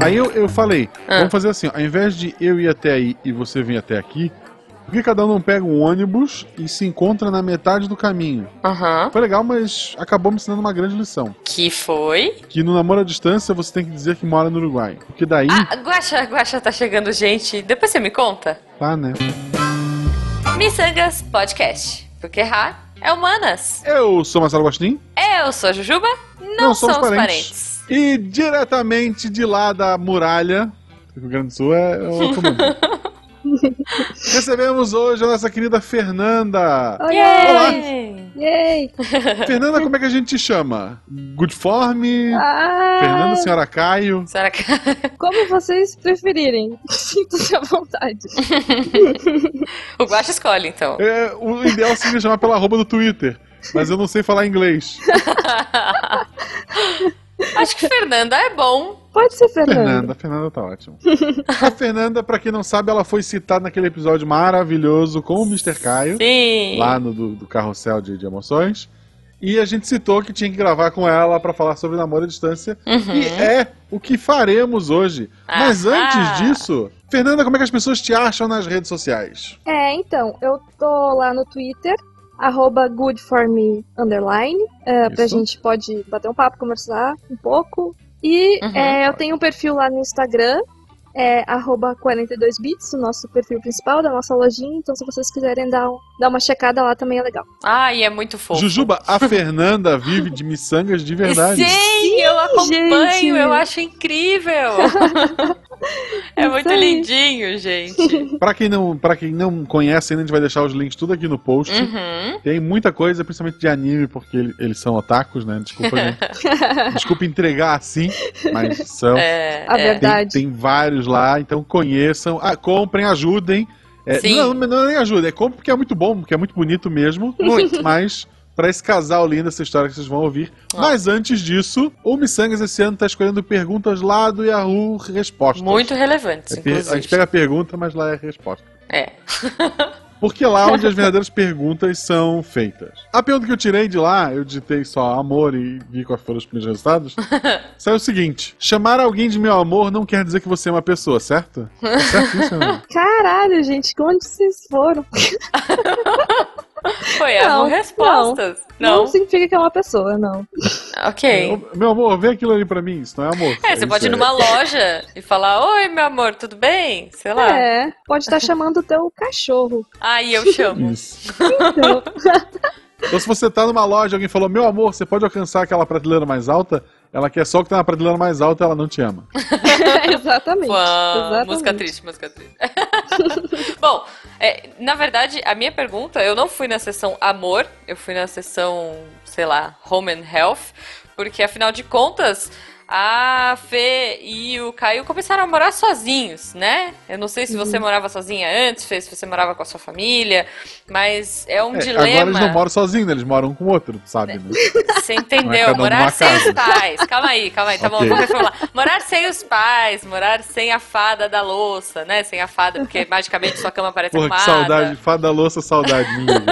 Aí eu, eu falei, Ah. vamos fazer assim, ó, ao invés de eu ir até aí e você vir até aqui, por que cada um não pega um ônibus e se encontra na metade do caminho? Aham. Foi legal, mas acabou me ensinando uma grande lição. Que foi? Que no namoro à distância você tem que dizer que mora no Uruguai. Porque daí, Ah, Guaxa, Guaxa tá chegando gente. Depois você me conta. tá, né? Missangas Podcast. Porque errar é humanas. Eu sou Marcelo Gostin. Eu sou a Jujuba. Não, somos, parentes. E diretamente de lá da muralha, o Grande Sul é outro mundo. Recebemos hoje a nossa querida Fernanda. Oi, Olá. Yay! Fernanda, como é que a gente te chama? Good Form? Ah, Fernanda, Senhora Caio? Que. como vocês preferirem. Sinta-se à vontade. o Guaxa escolhe, então. É, o ideal seria chamar pela arroba do Twitter, mas eu não sei falar inglês. Acho que Fernanda é bom. Pode ser Fernanda. Fernanda, Fernanda tá ótimo. A Fernanda, pra quem não sabe, ela foi citada naquele episódio maravilhoso com o Mr. Caio, Sim. lá no do, do carrossel de, de emoções. E a gente citou que tinha que gravar com ela pra falar sobre namoro à distância. Uhum. E é o que faremos hoje. Mas Ah. antes disso, Fernanda, como é que as pessoas te acham nas redes sociais? É, então, eu tô lá no Twitter, arroba goodforme, underline. É, pra gente pode bater um papo, conversar um pouco. E Uhum. é, eu tenho um perfil lá no Instagram, é arroba 42bits, o nosso perfil principal da nossa lojinha. Então, se vocês quiserem dar, um- dar uma checada lá, também é legal. Ai, é muito fofo. Jujuba, a Fernanda vive de miçangas de verdade. Sim, eu acompanho, gente. eu acho incrível. é Isso muito aí. lindinho, gente. Pra quem, não, pra quem não conhece ainda, a gente vai deixar os links tudo aqui no post. Uhum. Tem muita coisa, principalmente de anime, porque ele- eles são otakus, né? Desculpa. Desculpa entregar assim, mas são. É, A é. verdade. Tem, tem vários lá, então conheçam, ah, comprem, ajudem. É, Sim. não, não é nem ajuda, é compra porque é muito bom, porque é muito bonito mesmo. Muito. Mas pra esse casal lindo, essa história que vocês vão ouvir. Ó. Mas antes disso, o Missangas esse ano tá escolhendo perguntas lá do Yahoo Respostas. Muito relevantes, É inclusive. a gente pega a pergunta, mas lá é a resposta. É. Porque lá onde as verdadeiras perguntas são feitas. A pergunta que eu tirei de lá, eu digitei só amor e vi quais foram os primeiros resultados. saiu o seguinte: chamar alguém de meu amor não quer dizer que você é uma pessoa, certo? É certo isso, né? Caralho, gente, onde vocês foram? Foi Não, as respostas. Não. Não. significa que é uma pessoa, não. Ok. Ô, Meu amor, vê aquilo ali pra mim, isso não é amor. É, você isso pode ir numa loja e falar: Oi, meu amor, tudo bem? Sei lá. É, pode estar chamando o teu cachorro. Aí eu chamo. Isso. Então, Então, se você tá numa loja e alguém falou, meu amor, você pode alcançar aquela prateleira mais alta, ela quer só o que tá na prateleira mais alta ela não te ama. exatamente. Exatamente. música triste, música triste. Bom, é, na verdade, a minha pergunta, eu não fui na sessão amor, eu fui na sessão, sei lá, home and health, porque afinal de contas, a Fê e o Caio começaram a morar sozinhos, né? Eu não sei se Uhum. você morava sozinha antes, Fê, se você morava com a sua família, mas é um É, dilema. agora eles não moram sozinhos? Eles moram com o outro, sabe? Né? Você é entendeu? cada um morar sem casa. os pais. Calma aí, calma aí. Tá bom, Ok. vamos reformular. Morar sem os pais, morar sem a fada da louça, né? Sem a fada, porque magicamente sua cama parece Porra, que arrumada. saudade. Fada da louça, saudade minha.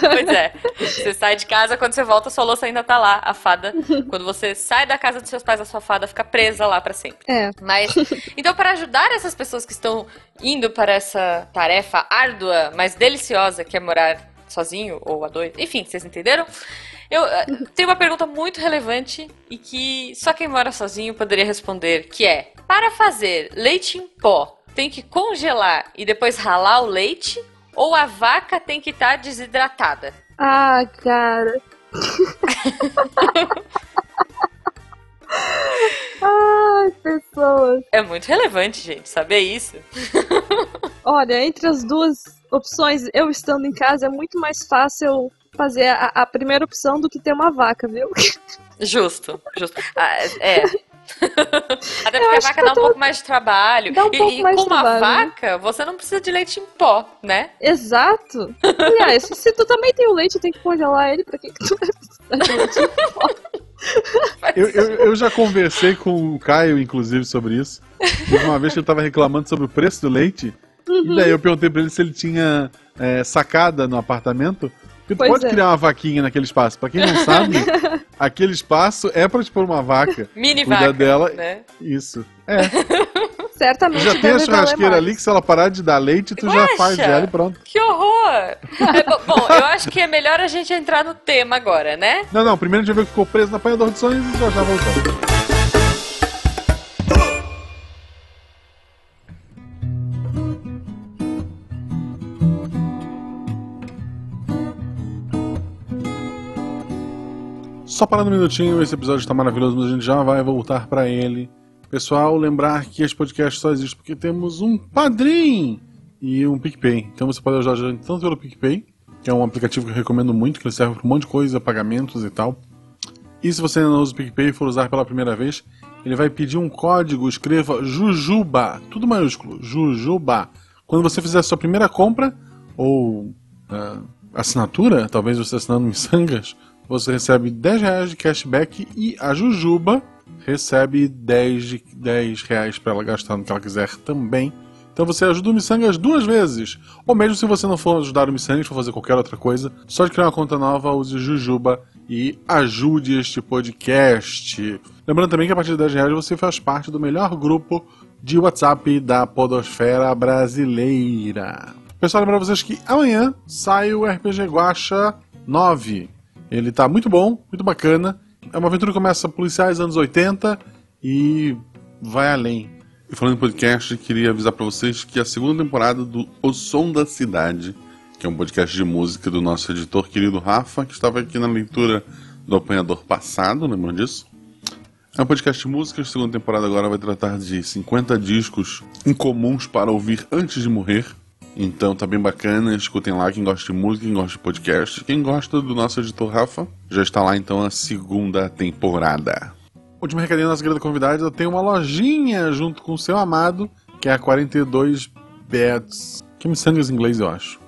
Pois é. Você sai de casa, quando você volta, sua louça ainda tá lá, a fada. Quando você sai da casa dos seus pais, a sua fada fica presa lá pra sempre. É, Mas, então, para ajudar essas pessoas que estão indo para essa tarefa árdua, mas deliciosa, que é morar sozinho ou a dois, enfim, vocês entenderam? Eu eh, tenho uma pergunta muito relevante e que só quem mora sozinho poderia responder, que é: para fazer leite em pó, tem que congelar e depois ralar o leite? Ou a vaca tem que estar desidratada? Ah, cara. Ai, pessoas. É muito relevante, gente, saber isso. Olha, entre as duas opções, eu estando em casa, é muito mais fácil fazer a, a primeira opção do que ter uma vaca, viu? Justo, justo. Ah, é. Até porque a vaca dá um tô- pouco mais de trabalho. Dá um e, pouco e mais com de uma trabalho, né? vaca, você não precisa de leite em pó, né? Exato. Aliás, se, tu também tem o leite, tem que congelar ele, pra que, que tu vai precisar de leite? Eu, eu, eu já conversei com o Caio, inclusive, sobre isso. Uma vez que ele tava reclamando sobre o preço do leite. E daí eu perguntei pra ele se ele tinha é, sacada no apartamento. Porque tu Pois pode é. criar uma vaquinha naquele espaço. Pra quem não sabe, aquele espaço é pra te pôr uma vaca. Mini Cuida vaca, dela. né? Isso. É. Certamente Já tem a valer churrasqueira ali que se ela parar de dar leite, tu Eu já faz ela e pronto. Que horror! É, bo- bom, eu acho que é melhor a gente entrar no tema agora, né? Não, não. Primeiro a gente vai ver que ficou preso no apanhador de sonhos e já já voltamos. Só parando um minutinho, esse episódio está maravilhoso, mas a gente já vai voltar para ele. Pessoal, lembrar que esse podcast só existe porque temos um padrinho e um PicPay. Então você pode ajudar a gente tanto pelo PicPay, que é um aplicativo que eu recomendo muito, que ele serve para um monte de coisa, pagamentos e tal. E se você ainda não usa o PicPay e for usar pela primeira vez, ele vai pedir um código, escreva Jujuba, tudo maiúsculo, Jujuba. Quando você fizer a sua primeira compra, ou ah, assinatura, talvez você assinando em sangas, você recebe 10 reais de cashback e a Jujuba recebe 10, de, 10 reais para ela gastar no que ela quiser também. Então você ajuda o Missangas duas vezes. Ou mesmo se você não for ajudar o Missangas, for fazer qualquer outra coisa, só de criar uma conta nova, use Jujuba e ajude este podcast. Lembrando também que a partir de 10 reais você faz parte do melhor grupo de WhatsApp da Podosfera Brasileira. Pessoal, lembrar vocês que amanhã sai o RPG Guacha 9. Ele tá muito bom, muito bacana. É uma aventura que começa policiais anos 80 e vai além. E falando em podcast, queria avisar pra vocês que a segunda temporada do O Som da Cidade, que é um podcast de música do nosso editor querido Rafa, que estava aqui na leitura do apanhador passado, lembram disso? É um podcast de música, a segunda temporada agora vai tratar de 50 discos incomuns para ouvir antes de morrer. Então tá bem bacana, escutem lá quem gosta de música, quem gosta de podcast. Quem gosta do nosso editor Rafa, já está lá então a segunda temporada. Último recadinho da nossa querida convidada, tem uma lojinha junto com o seu amado, que é a 42 Bets, que me sangue em inglês eu acho.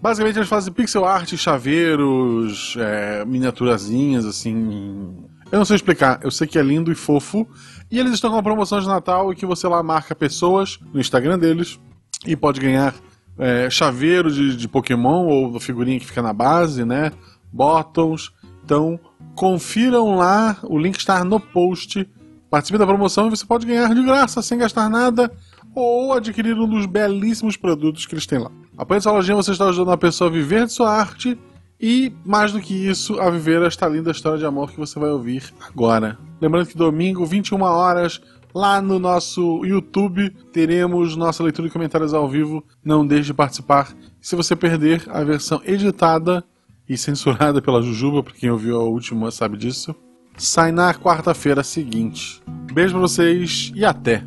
Basicamente eles fazem pixel art, chaveiros, é, miniaturazinhas, assim. Eu não sei explicar, eu sei que é lindo e fofo. E eles estão com uma promoção de Natal e que você lá marca pessoas no Instagram deles e pode ganhar é, chaveiro de, de Pokémon ou figurinha que fica na base, né? Bottoms. Então, confiram lá, o link está no post. Participe da promoção e você pode ganhar de graça, sem gastar nada, ou adquirir um dos belíssimos produtos que eles têm lá. Apoiando essa lojinha, você está ajudando a pessoa a viver de sua arte e, mais do que isso, a viver esta linda história de amor que você vai ouvir agora. Lembrando que domingo, 21 horas, lá no nosso YouTube, teremos nossa leitura de comentários ao vivo. Não deixe de participar. Se você perder a versão editada e censurada pela Jujuba, para quem ouviu a última sabe disso, sai na quarta-feira seguinte. Beijo pra vocês e até!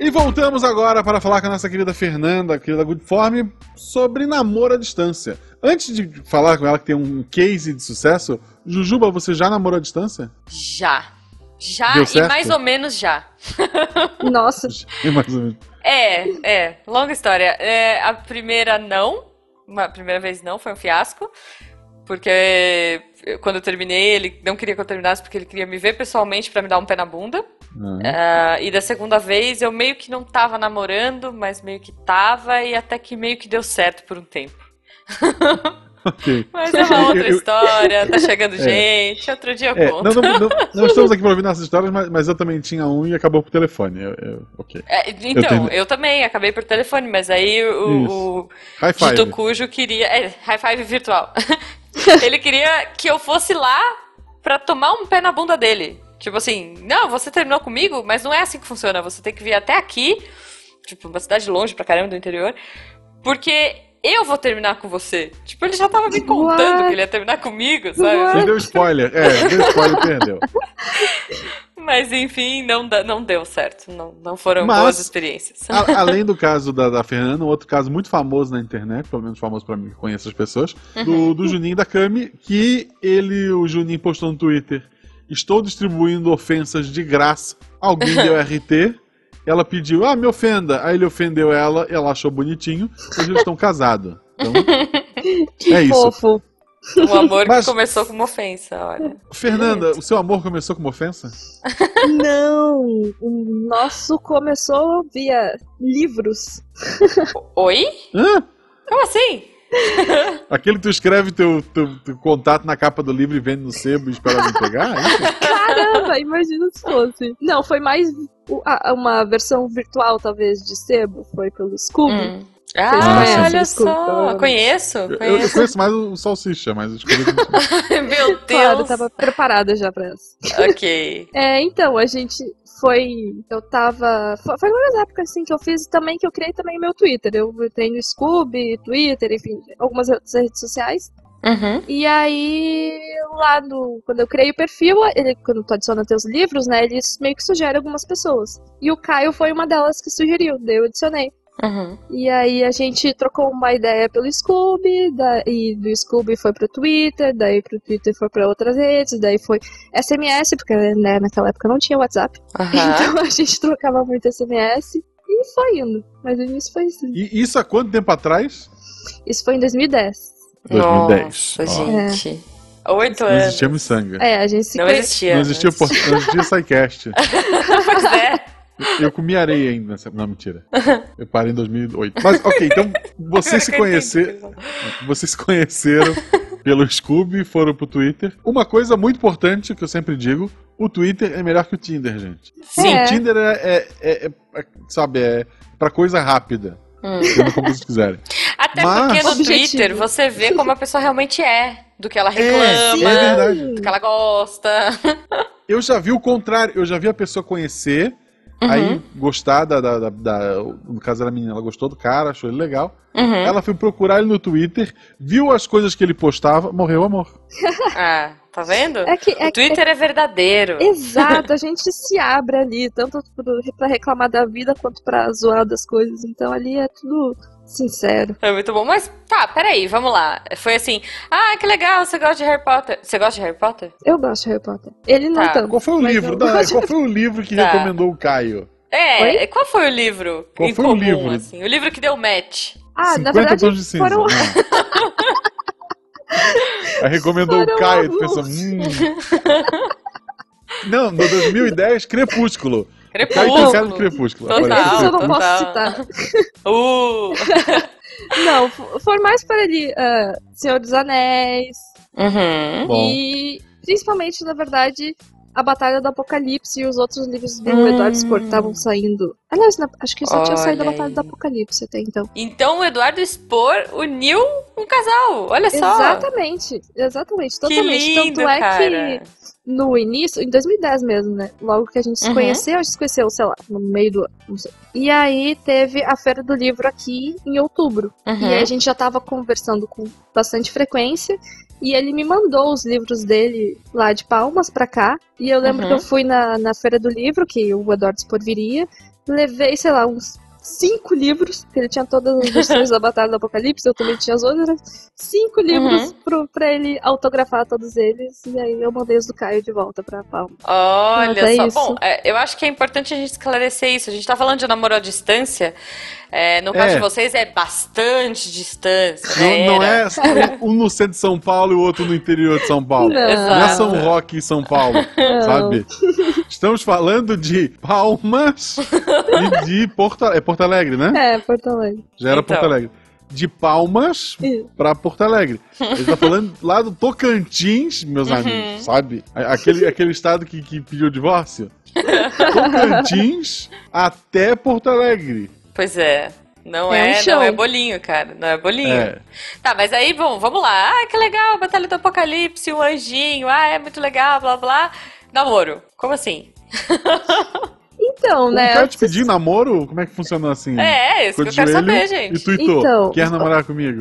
E voltamos agora para falar com a nossa querida Fernanda, a querida Goodform, sobre namoro à distância. Antes de falar com ela que tem um case de sucesso, Jujuba, você já namorou à distância? Já. Já e mais ou menos já. Nossa, É mais ou menos. É, é, longa história. É, a primeira não, a primeira vez não, foi um fiasco. Porque quando eu terminei, ele não queria que eu terminasse porque ele queria me ver pessoalmente pra me dar um pé na bunda. Ah, e da segunda vez eu meio que não tava namorando, mas meio que tava, e até que meio que deu certo por um tempo. Ok. Mas é uma outra Eu- eu- história, tá chegando É. gente, outro dia eu É, conto. não, não, não- não estamos aqui para ouvir nossas histórias, mas, mas eu também tinha um e acabou por telefone. Eu- eu- ok. É, então, tenho- eu, também acabei por telefone, mas aí o, o High five. Dito Cujo queria. É, high five virtual. Ele queria que eu fosse lá pra tomar um pé na bunda dele. Tipo assim, não, você terminou comigo, mas não é assim que funciona. Você tem que vir até aqui, tipo, uma cidade longe pra caramba do interior, porque eu vou terminar com você. Tipo, ele já tava me contando What? que ele ia terminar comigo, sabe? Ele deu spoiler. É, deu spoiler perdeu. Mas enfim, não, não deu certo. Não, não foram Mas- boas experiências. A- além do caso da, da Fernanda, um outro caso muito famoso na internet, pelo menos famoso pra mim que conheço as pessoas, do, do Juninho da Cami, que ele, o Juninho postou no Twitter: Estou distribuindo ofensas de graça. Alguém deu RT. Ela pediu, ah, me ofenda. Aí ele ofendeu ela, ela achou bonitinho, e eles estão casados. Então, que É isso. fofo. Um amor Mas- que começou com uma ofensa, olha. Fernanda, o seu amor começou como ofensa? Não, o nosso começou via livros. Oi? Hã? Como assim? Aquele que tu escreve teu, teu, teu contato na capa do livro e vende no sebo e espera alguém pegar? É isso? Caramba, imagina se fosse. Não, foi mais uma versão virtual, talvez, de sebo. Foi pelo Scooby. Hum. Ah, conhecem olha Scooby, só. provavelmente. Conheço, Eu, eu conheço. conheço mais o Salsicha, mas eu como Meu Deus. Claro, eu tava preparada já pra essa. Ok. É, então, a gente foi. Eu tava. Foi, uma das épocas assim que eu fiz também, que eu criei também meu Twitter. Eu tenho Scooby, Twitter, enfim, algumas outras redes sociais. Uhum. E aí, lá no. Quando eu criei o perfil, ele, quando tu adiciona teus livros, né, ele meio que sugere algumas pessoas. E o Caio foi uma delas que sugeriu, daí eu adicionei. Uhum. E aí a gente trocou uma ideia pelo Scooby, da, e do Scooby foi pro Twitter, daí pro Twitter foi pra outras redes, daí foi SMS, porque né, naquela época não tinha WhatsApp. Aham. Então a gente trocava muito SMS e foi indo. Mas o início foi assim. E isso há quanto tempo atrás? Isso foi em 2010. 2010. Nossa, Ó. gente. Oito Não anos. existia Missanga. É, a gente se Não conhe- existia. Não existia, por- não existia SciCast. Pois é. Eu comi areia ainda. nessa- Não, mentira. Eu parei em 2008. Mas, ok, então vocês se conheceram. Vocês se conheceram pelo Scooby, foram pro Twitter. Uma coisa muito importante que eu sempre digo: o Twitter é melhor que o Tinder, gente. Sim. É. O Tinder é, é- é- é- sabe, é pra coisa rápida. Hum. Como vocês quiserem. Até Mas- porque no Objetivo. Twitter você vê como a pessoa realmente é. Do que ela É, reclama, é do que ela gosta. Eu já vi o contrário, eu já vi a pessoa conhecer, Uhum. aí gostar da, da, da- da- No caso era menina, ela gostou do cara, achou ele legal. Uhum. Ela foi procurar ele no Twitter, viu as coisas que ele postava, morreu o amor. Ah, tá vendo? É que, é, O Twitter é verdadeiro. é- exato, a gente se abre ali, tanto pra reclamar da vida quanto pra zoar das coisas. Então ali é tudo sincero. É muito bom. Mas tá, peraí, vamos lá. Foi assim, ah, que legal, você gosta de Harry Potter. Você gosta de Harry Potter? Eu gosto de Harry Potter. Ele não Tá. tanto. Qual foi o livro? qual foi o livro que Tá. recomendou o Caio? É, qual foi o livro Qual em foi o comum, livro? assim? O livro que deu match. Ah, na 50 verdade, tons de cinza. foram- Não. Aí recomendou Foram o Caio, tu alguns. pensou, hum. Não, no 2010, Crepúsculo. Crepúsculo. cara de Crepúsculo. Total. Eu não total. posso citar. Uh. Não, f- foi mais para ali ah, Senhor dos Anéis Uhum. Bom. e principalmente, na verdade, a Batalha do Apocalipse e os outros livros do Hum. Eduardo Spor que estavam saindo. Aliás, acho que só tinha saído a Olha Batalha aí. do Apocalipse até então. Então o Eduardo Spor uniu um casal. Olha só. Exatamente, exatamente, Que totalmente. lindo, Tanto é cara. que no início, em 2010 mesmo, né? Logo que a gente se Uhum. conheceu, a gente se conheceu, sei lá, no meio do ano, não sei. E aí teve a Feira do Livro aqui em outubro. Uhum. E aí a gente já tava conversando com bastante frequência. E ele me mandou os livros dele lá de Palmas pra cá. E eu lembro Uhum. que eu fui na, na Feira do Livro, que o Eduardo Spor viria. Levei, sei lá, uns cinco livros, que ele tinha todas as versões da Batalha do Apocalipse, eu também tinha as outras. Cinco livros Uhum. pro, pra ele autografar todos eles. E aí eu mandei os do Caio de volta pra Palmas. Olha é só. isso. Bom, é, eu acho que é importante a gente esclarecer isso. A gente tá falando de namoro à distância. É, no caso É. de vocês é bastante distância. Não, né? não é um no centro de São Paulo e o outro no interior de São Paulo. Não. Não é. São Roque em São Paulo, sabe? Estamos falando de Palmas e de Porto, é Porto Alegre, né? É, Porto Alegre. Já era Então. Porto Alegre. De Palmas pra Porto Alegre. Ele tá falando lá do Tocantins, meus Uhum. amigos, sabe? Aquele, aquele estado que, que pediu divórcio. Tocantins até Porto Alegre. Pois é. Não É é, não é bolinho, cara. Não é bolinho. É. Tá, mas aí, bom, vamos lá. Ah, que legal, Batalha do Apocalipse, um anjinho. Ah, é muito legal, blá blá. Namoro. Como assim? Então, né? cara te pedir namoro? Como é que funcionou assim? É, é isso que eu quero saber, gente. E tuitou, Então. quer namorar comigo?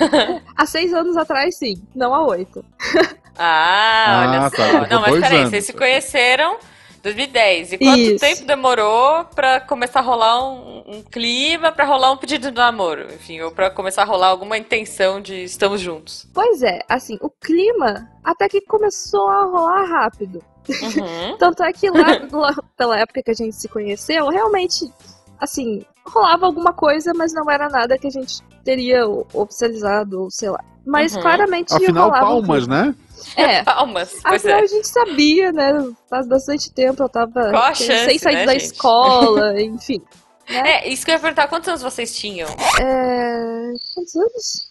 Há seis anos atrás, sim. Não há oito. Ah, Ah, olha tá, só. Não, mas peraí, anos. vocês se conheceram em 2010. E quanto Isso. tempo demorou pra começar a rolar um, um clima, pra rolar um pedido de namoro? Enfim, ou pra começar a rolar alguma intenção de estamos juntos? Pois é, assim, o clima até que começou a rolar rápido. Uhum. Tanto é que lá, lá pela época que a gente se conheceu, realmente assim, rolava alguma coisa, mas não era nada que a gente teria oficializado, ou sei lá. Mas Uhum. claramente Afinal, rolava palmas, né? É. Palmas. Pois Afinal, é. a gente sabia, né? Faz bastante tempo eu tava a sem chance, sair né, da gente? escola, enfim. É, isso que eu ia perguntar, quantos anos vocês tinham? É... Quantos anos?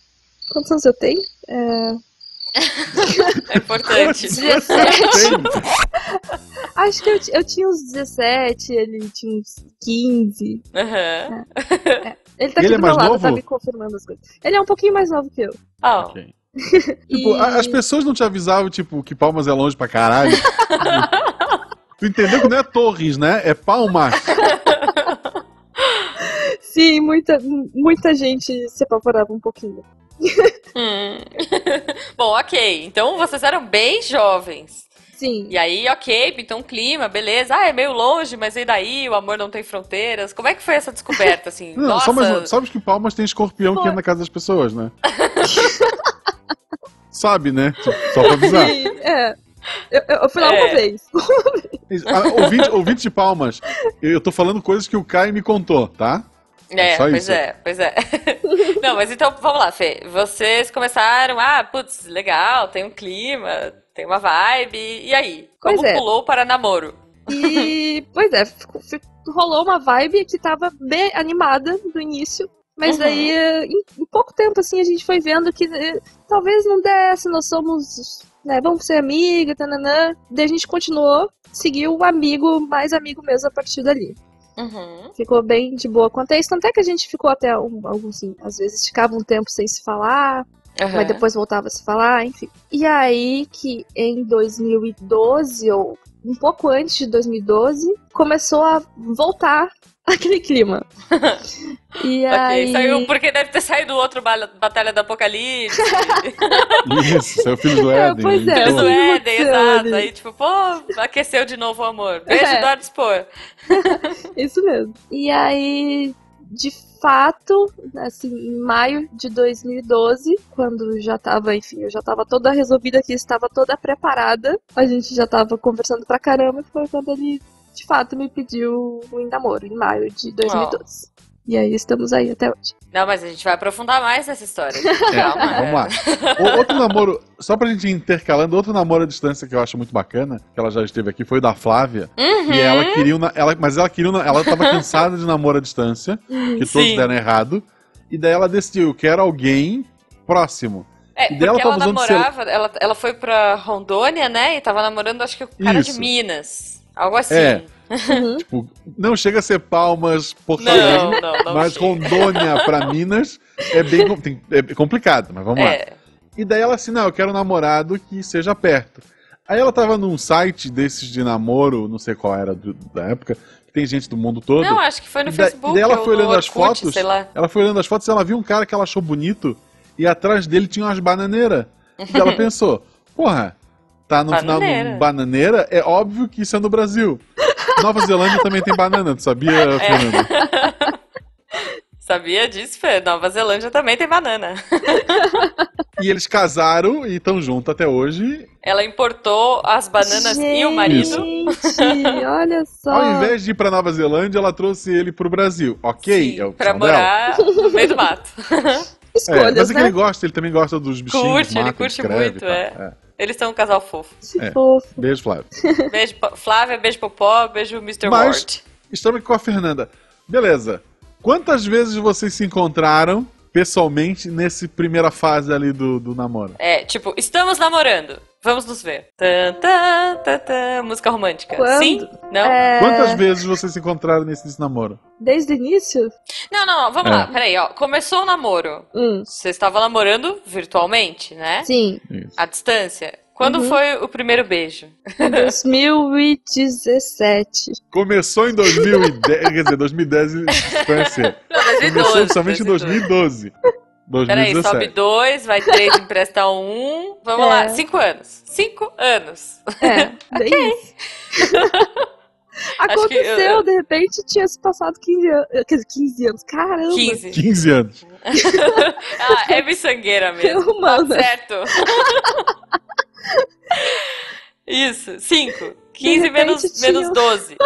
Quantos anos eu tenho? É... É importante. 17. Tem. Acho que eu, eu tinha uns 17, ele tinha uns 15. Aham. Ele tá Ele aqui é do meu mais lado, novo? tá me confirmando as coisas. Ele é um pouquinho mais novo que eu. Ó, Ok. E- Tipo, a- as pessoas não te avisavam, tipo, que Palmas é longe pra caralho. tu entendeu que não é Torres, né? É Palmas. Sim, muita, muita gente se apavorava um pouquinho. Hum. Bom, ok. Então vocês eram bem jovens. Sim. E aí, ok, então clima, beleza. Ah, é meio longe, mas e daí? O amor não tem fronteiras. Como é que foi essa descoberta, assim? Não, Nossa, só mais, sabes que Palmas tem escorpião que Foi. entra na casa das pessoas, né? Sabe, né? Só pra avisar. Sim, é. Eu, eu- eu fui lá É. uma vez. Ah, Ouvinte, ouvinte de Palmas, eu, eu tô falando coisas que o Caio me contou, tá? É, Só pois isso. é, pois é. Não, mas então, vamos lá, Fê. Vocês começaram, ah, putz, legal, tem um clima, tem uma vibe. E aí? Pois Como é. pulou para namoro? E, pois é, rolou uma vibe que tava bem animada no início. Mas Uhum. aí, em, em pouco tempo, assim, a gente foi vendo que eh, talvez não desse, nós somos, né, vamos ser amiga, tananã. Daí a gente continuou, seguiu o amigo, mais amigo mesmo a partir dali. Uhum. Ficou bem de boa quanto a isso. Tanto é que a gente ficou até, um, algum, assim, às vezes ficava um tempo sem se falar, Aham. mas depois voltava a se falar, enfim. E aí que em 2012, ou um pouco antes de 2012, começou a voltar aquele clima. E Ok, aí... saiu porque deve ter saído outro ba- Batalha do Apocalipse, Isso, seu filho do É, Éden. pois é, então. Filhos do Éden, exato. Aí, tipo, pô, aqueceu de novo o amor. Beijo, É. Eduardo Spor. Isso mesmo. E aí, de fato, assim, em maio de 2012, quando já tava, enfim, eu já tava toda resolvida aqui, estava toda preparada, a gente já tava conversando pra caramba, e foi quando ele, de fato, me pediu um namoro, em maio de 2012. E aí estamos aí até hoje. Não, mas a gente vai aprofundar mais nessa história. É, Calma. vamos lá. O- outro namoro, só pra gente ir intercalando, outro namoro à distância que eu acho muito bacana, que ela já esteve aqui, foi o da Flávia. Uhum. E ela queria. um na- Ela, mas ela queria. um na- Ela tava cansada de namoro à distância, que todos Sim. deram errado. E daí ela decidiu, eu quero alguém próximo. É, E dela porque ela tava usando namorava, ela, ela foi pra Rondônia, né? E tava namorando, acho que o cara Isso. de Minas. Algo assim. É. Uhum. Tipo, não chega a ser Palmas, Porto Não, Alegre, não, não. mas chega. Rondônia pra Minas é bem é complicado, mas vamos lá. É. E daí ela assim, não, eu quero um namorado que seja perto. Aí ela tava num site desses de namoro, não sei qual era do- da época, que tem gente do mundo todo. Não, acho que foi no E da- Facebook. e daí ela ou foi olhando as Orkut, fotos. Sei lá. Ela foi olhando as fotos e ela viu um cara que ela achou bonito e atrás dele tinha umas bananeiras. E ela pensou, porra, tá no final Bananeira. do bananeira, é óbvio que isso é no Brasil. Nova Zelândia também tem banana, tu sabia, É. Fernando? Sabia disso, Fê? Nova Zelândia também tem banana. E eles casaram e estão juntos até hoje. Ela importou as bananas e o marido. Gente, olha só. Ao invés de ir pra Nova Zelândia, ela trouxe ele pro Brasil. Ok, Sim, é o pra morar no meio do mato. É, Escolhas, mas é que né? ele gosta, ele também gosta dos bichinhos. Curte, do mato, ele curte escreve muito, tal. é. Eles são um casal fofo. Que É. fofo. Beijo, Flávio. Beijo, Flávia, beijo Popó, beijo Mr. Mas- Ward. Estamos aqui com a Fernanda. Beleza. Quantas vezes vocês se encontraram pessoalmente nessa primeira fase ali do, do namoro? É, tipo, estamos namorando. Vamos nos ver. Tan, tan, tan, tan, música romântica. Quando? Sim? Não? É, Quantas vezes vocês se encontraram nesse, namoro? Desde o início? Não, não, não, vamos É. lá. Peraí, ó. Começou o namoro. Hum, Você estava namorando virtualmente, né? sim. Isso. À distância. Quando Uhum. foi o primeiro beijo? Em 2017. Começou em 2010, quer dizer, 2010 em distância. Começou oficialmente em 2012. Peraí, sobe 2017. dois, vai três, empresta um. Vamos É. lá, cinco anos. Cinco anos. É, bem isso. Acho que eu- Aconteceu, de repente tinha se passado 15 anos. Quer dizer, 15 anos. Caramba! 15. 15 anos. Ah, é miçangueira mesmo. Mano. Tá certo. Isso, cinco. 15 repente menos, tinha- menos 12.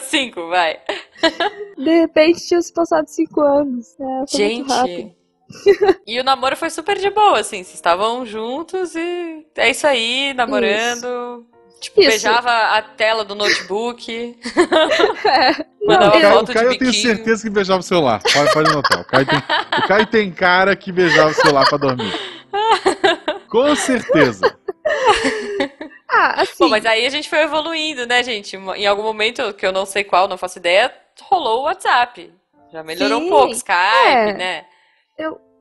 Cinco, vai. De repente tinha se passado cinco anos. É, foi muito rápido. Gente. E o namoro foi super de boa, assim. Vocês estavam juntos e é isso aí, namorando. Tipo, Isso. beijava a tela do notebook. É. Mandava o Caio, foto o Caio de eu tenho biquinho. certeza que beijava o celular. Pode, pode notar. O Caio, tem, o Caio tem cara que beijava o celular pra dormir. Com certeza. Ah, assim. Bom, mas aí a gente foi evoluindo, né, gente? Em algum momento, que eu não sei qual, não faço ideia, rolou o WhatsApp. Já melhorou Sim, um pouco, Skype, é. né?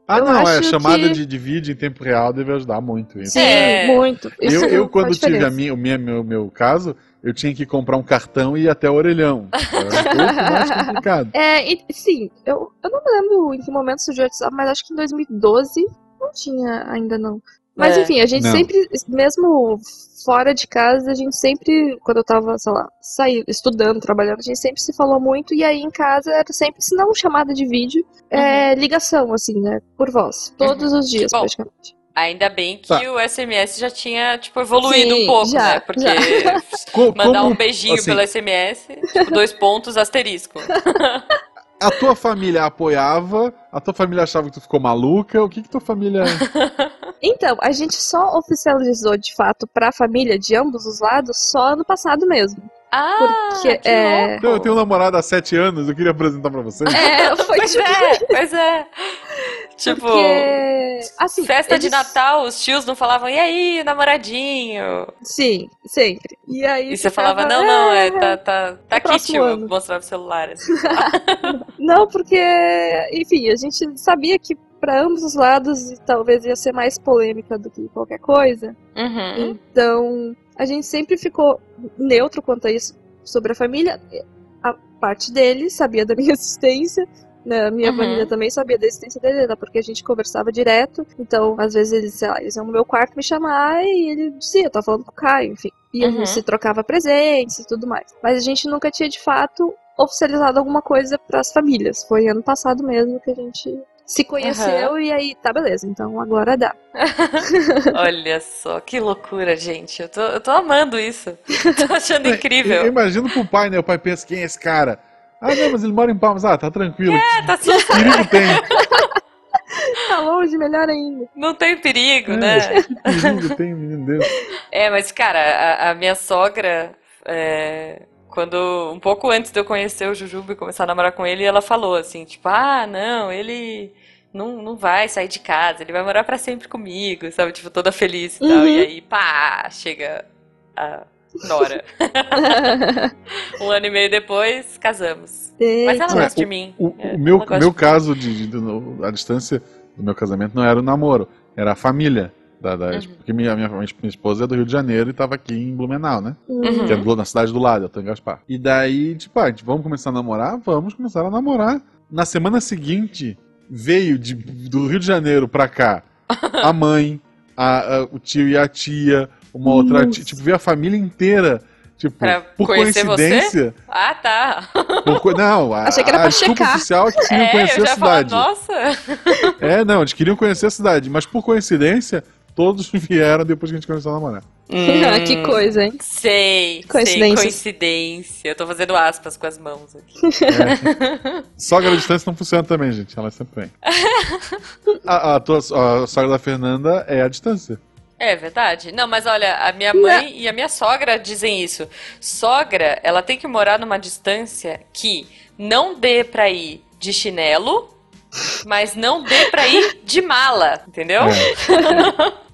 Ah, Eu não, é. Chamada que- de, de vídeo em tempo real deve ajudar muito. Isso. Sim, É. muito. Isso Eu, eu quando tive a minha, o minha- meu, meu caso, eu tinha que comprar um cartão e ir até o orelhão. Era um pouco mais complicado. É, e, sim, eu, eu não me lembro em que momento surgiu o WhatsApp, mas acho que em 2012 não tinha ainda não. Mas É. enfim, a gente Não. sempre, mesmo fora de casa, a gente sempre, quando eu tava, sei lá, saindo, estudando, trabalhando, a gente sempre se falou muito, e aí em casa era sempre, se não chamada de vídeo, é ligação, assim, né, por voz, todos os dias Bom, praticamente. Ainda bem que Tá. o SMS já tinha, tipo, evoluído Sim, um pouco, já, né? Porque Co- mandar como, um beijinho assim, pelo SMS, tipo, dois pontos, asterisco. A tua família apoiava, a tua família achava que tu ficou maluca, o que que tua família... Então, a gente só oficializou de fato pra família de ambos os lados só ano passado mesmo. Ah, Porque, que é, louco. Então, eu tenho um namorado há sete anos, eu queria apresentar pra vocês. É, foi Pois tipo. é, pois é. Tipo, Porque, assim, festa de eles- Natal, os tios não falavam, e aí, namoradinho? Sim, sempre. E aí E você falava, não, não, é, "É, tá, tá, tá aqui, tio, eu ano." mostrava o celular. Assim. Não, porque, enfim, a gente sabia que pra ambos os lados talvez ia ser mais polêmica do que qualquer coisa. Uhum. Então, a gente sempre ficou neutro quanto a isso sobre a família. A parte dele sabia da minha existência. Né? A minha Uhum. família também sabia da existência dele, né? porque a gente conversava direto. Então, às vezes, eles, sei lá, eles iam no meu quarto me chamar e ele dizia, eu tava falando com o Caio, enfim. E a Uhum. gente se trocava presentes e tudo mais. Mas a gente nunca tinha, de fato, oficializado alguma coisa pras famílias. Foi ano passado mesmo que a gente se conheceu e aí, tá, beleza, então agora dá. Olha só, que loucura, gente. Eu tô, eu tô amando isso. Tô achando Eu, eu incrível. imagino pro pai, né? O pai pensa, quem é esse cara? Ah, não, mas ele mora em Palmas. Ah, tá tranquilo. É, tá Que perigo tem? Tá longe, melhor ainda. Não tem perigo, É, né? Que perigo tem menino desse? É, mas, cara, a, a minha sogra, é, quando um pouco antes de eu conhecer o Jujuba e começar a namorar com ele, ela falou assim, tipo, ah, não, ele não, não vai sair de casa, ele vai morar pra sempre comigo, sabe? Tipo, toda feliz e tal. Uhum. E aí, pá, chega a Nora. um ano e meio depois, casamos. Mas ela Eita. gosta de mim. O, É, o meu, meu de caso de, de- do- a distância do meu casamento não era o namoro, era a família. Da, da- Uhum. Porque minha, minha, minha esposa é do Rio de Janeiro e tava aqui em Blumenau, né? Uhum. Que é do- na cidade do lado, eu tô em Gaspar. E daí, tipo, ah, a gente, vamos começar a namorar? Vamos começar a namorar. Na semana seguinte, veio de, do Rio de Janeiro pra cá a mãe, a- a- o tio e a tia, uma outra Nossa. tia, tipo, veio a família inteira. Tipo, Pra por conhecer você? coincidência. Ah, tá. por co- não, a, Achei que era a pra desculpa checar. oficial é que queriam É, conhecer eu a já falo, cidade. nossa. É, não, eles queriam conhecer a cidade, mas por coincidência, todos vieram depois que a gente começou a namorar. que coisa, hein? Sei, sei, Coincidências. coincidência. Eu tô fazendo aspas com as mãos aqui. É. Sogra à distância não funciona também, gente. Ela sempre vem. A, a tua a sogra da Fernanda é a distância. É verdade. Não, mas olha, a minha mãe e a minha sogra dizem isso. Sogra, ela tem que morar numa distância que não dê pra ir de chinelo, mas não dê pra ir de mala, entendeu? É.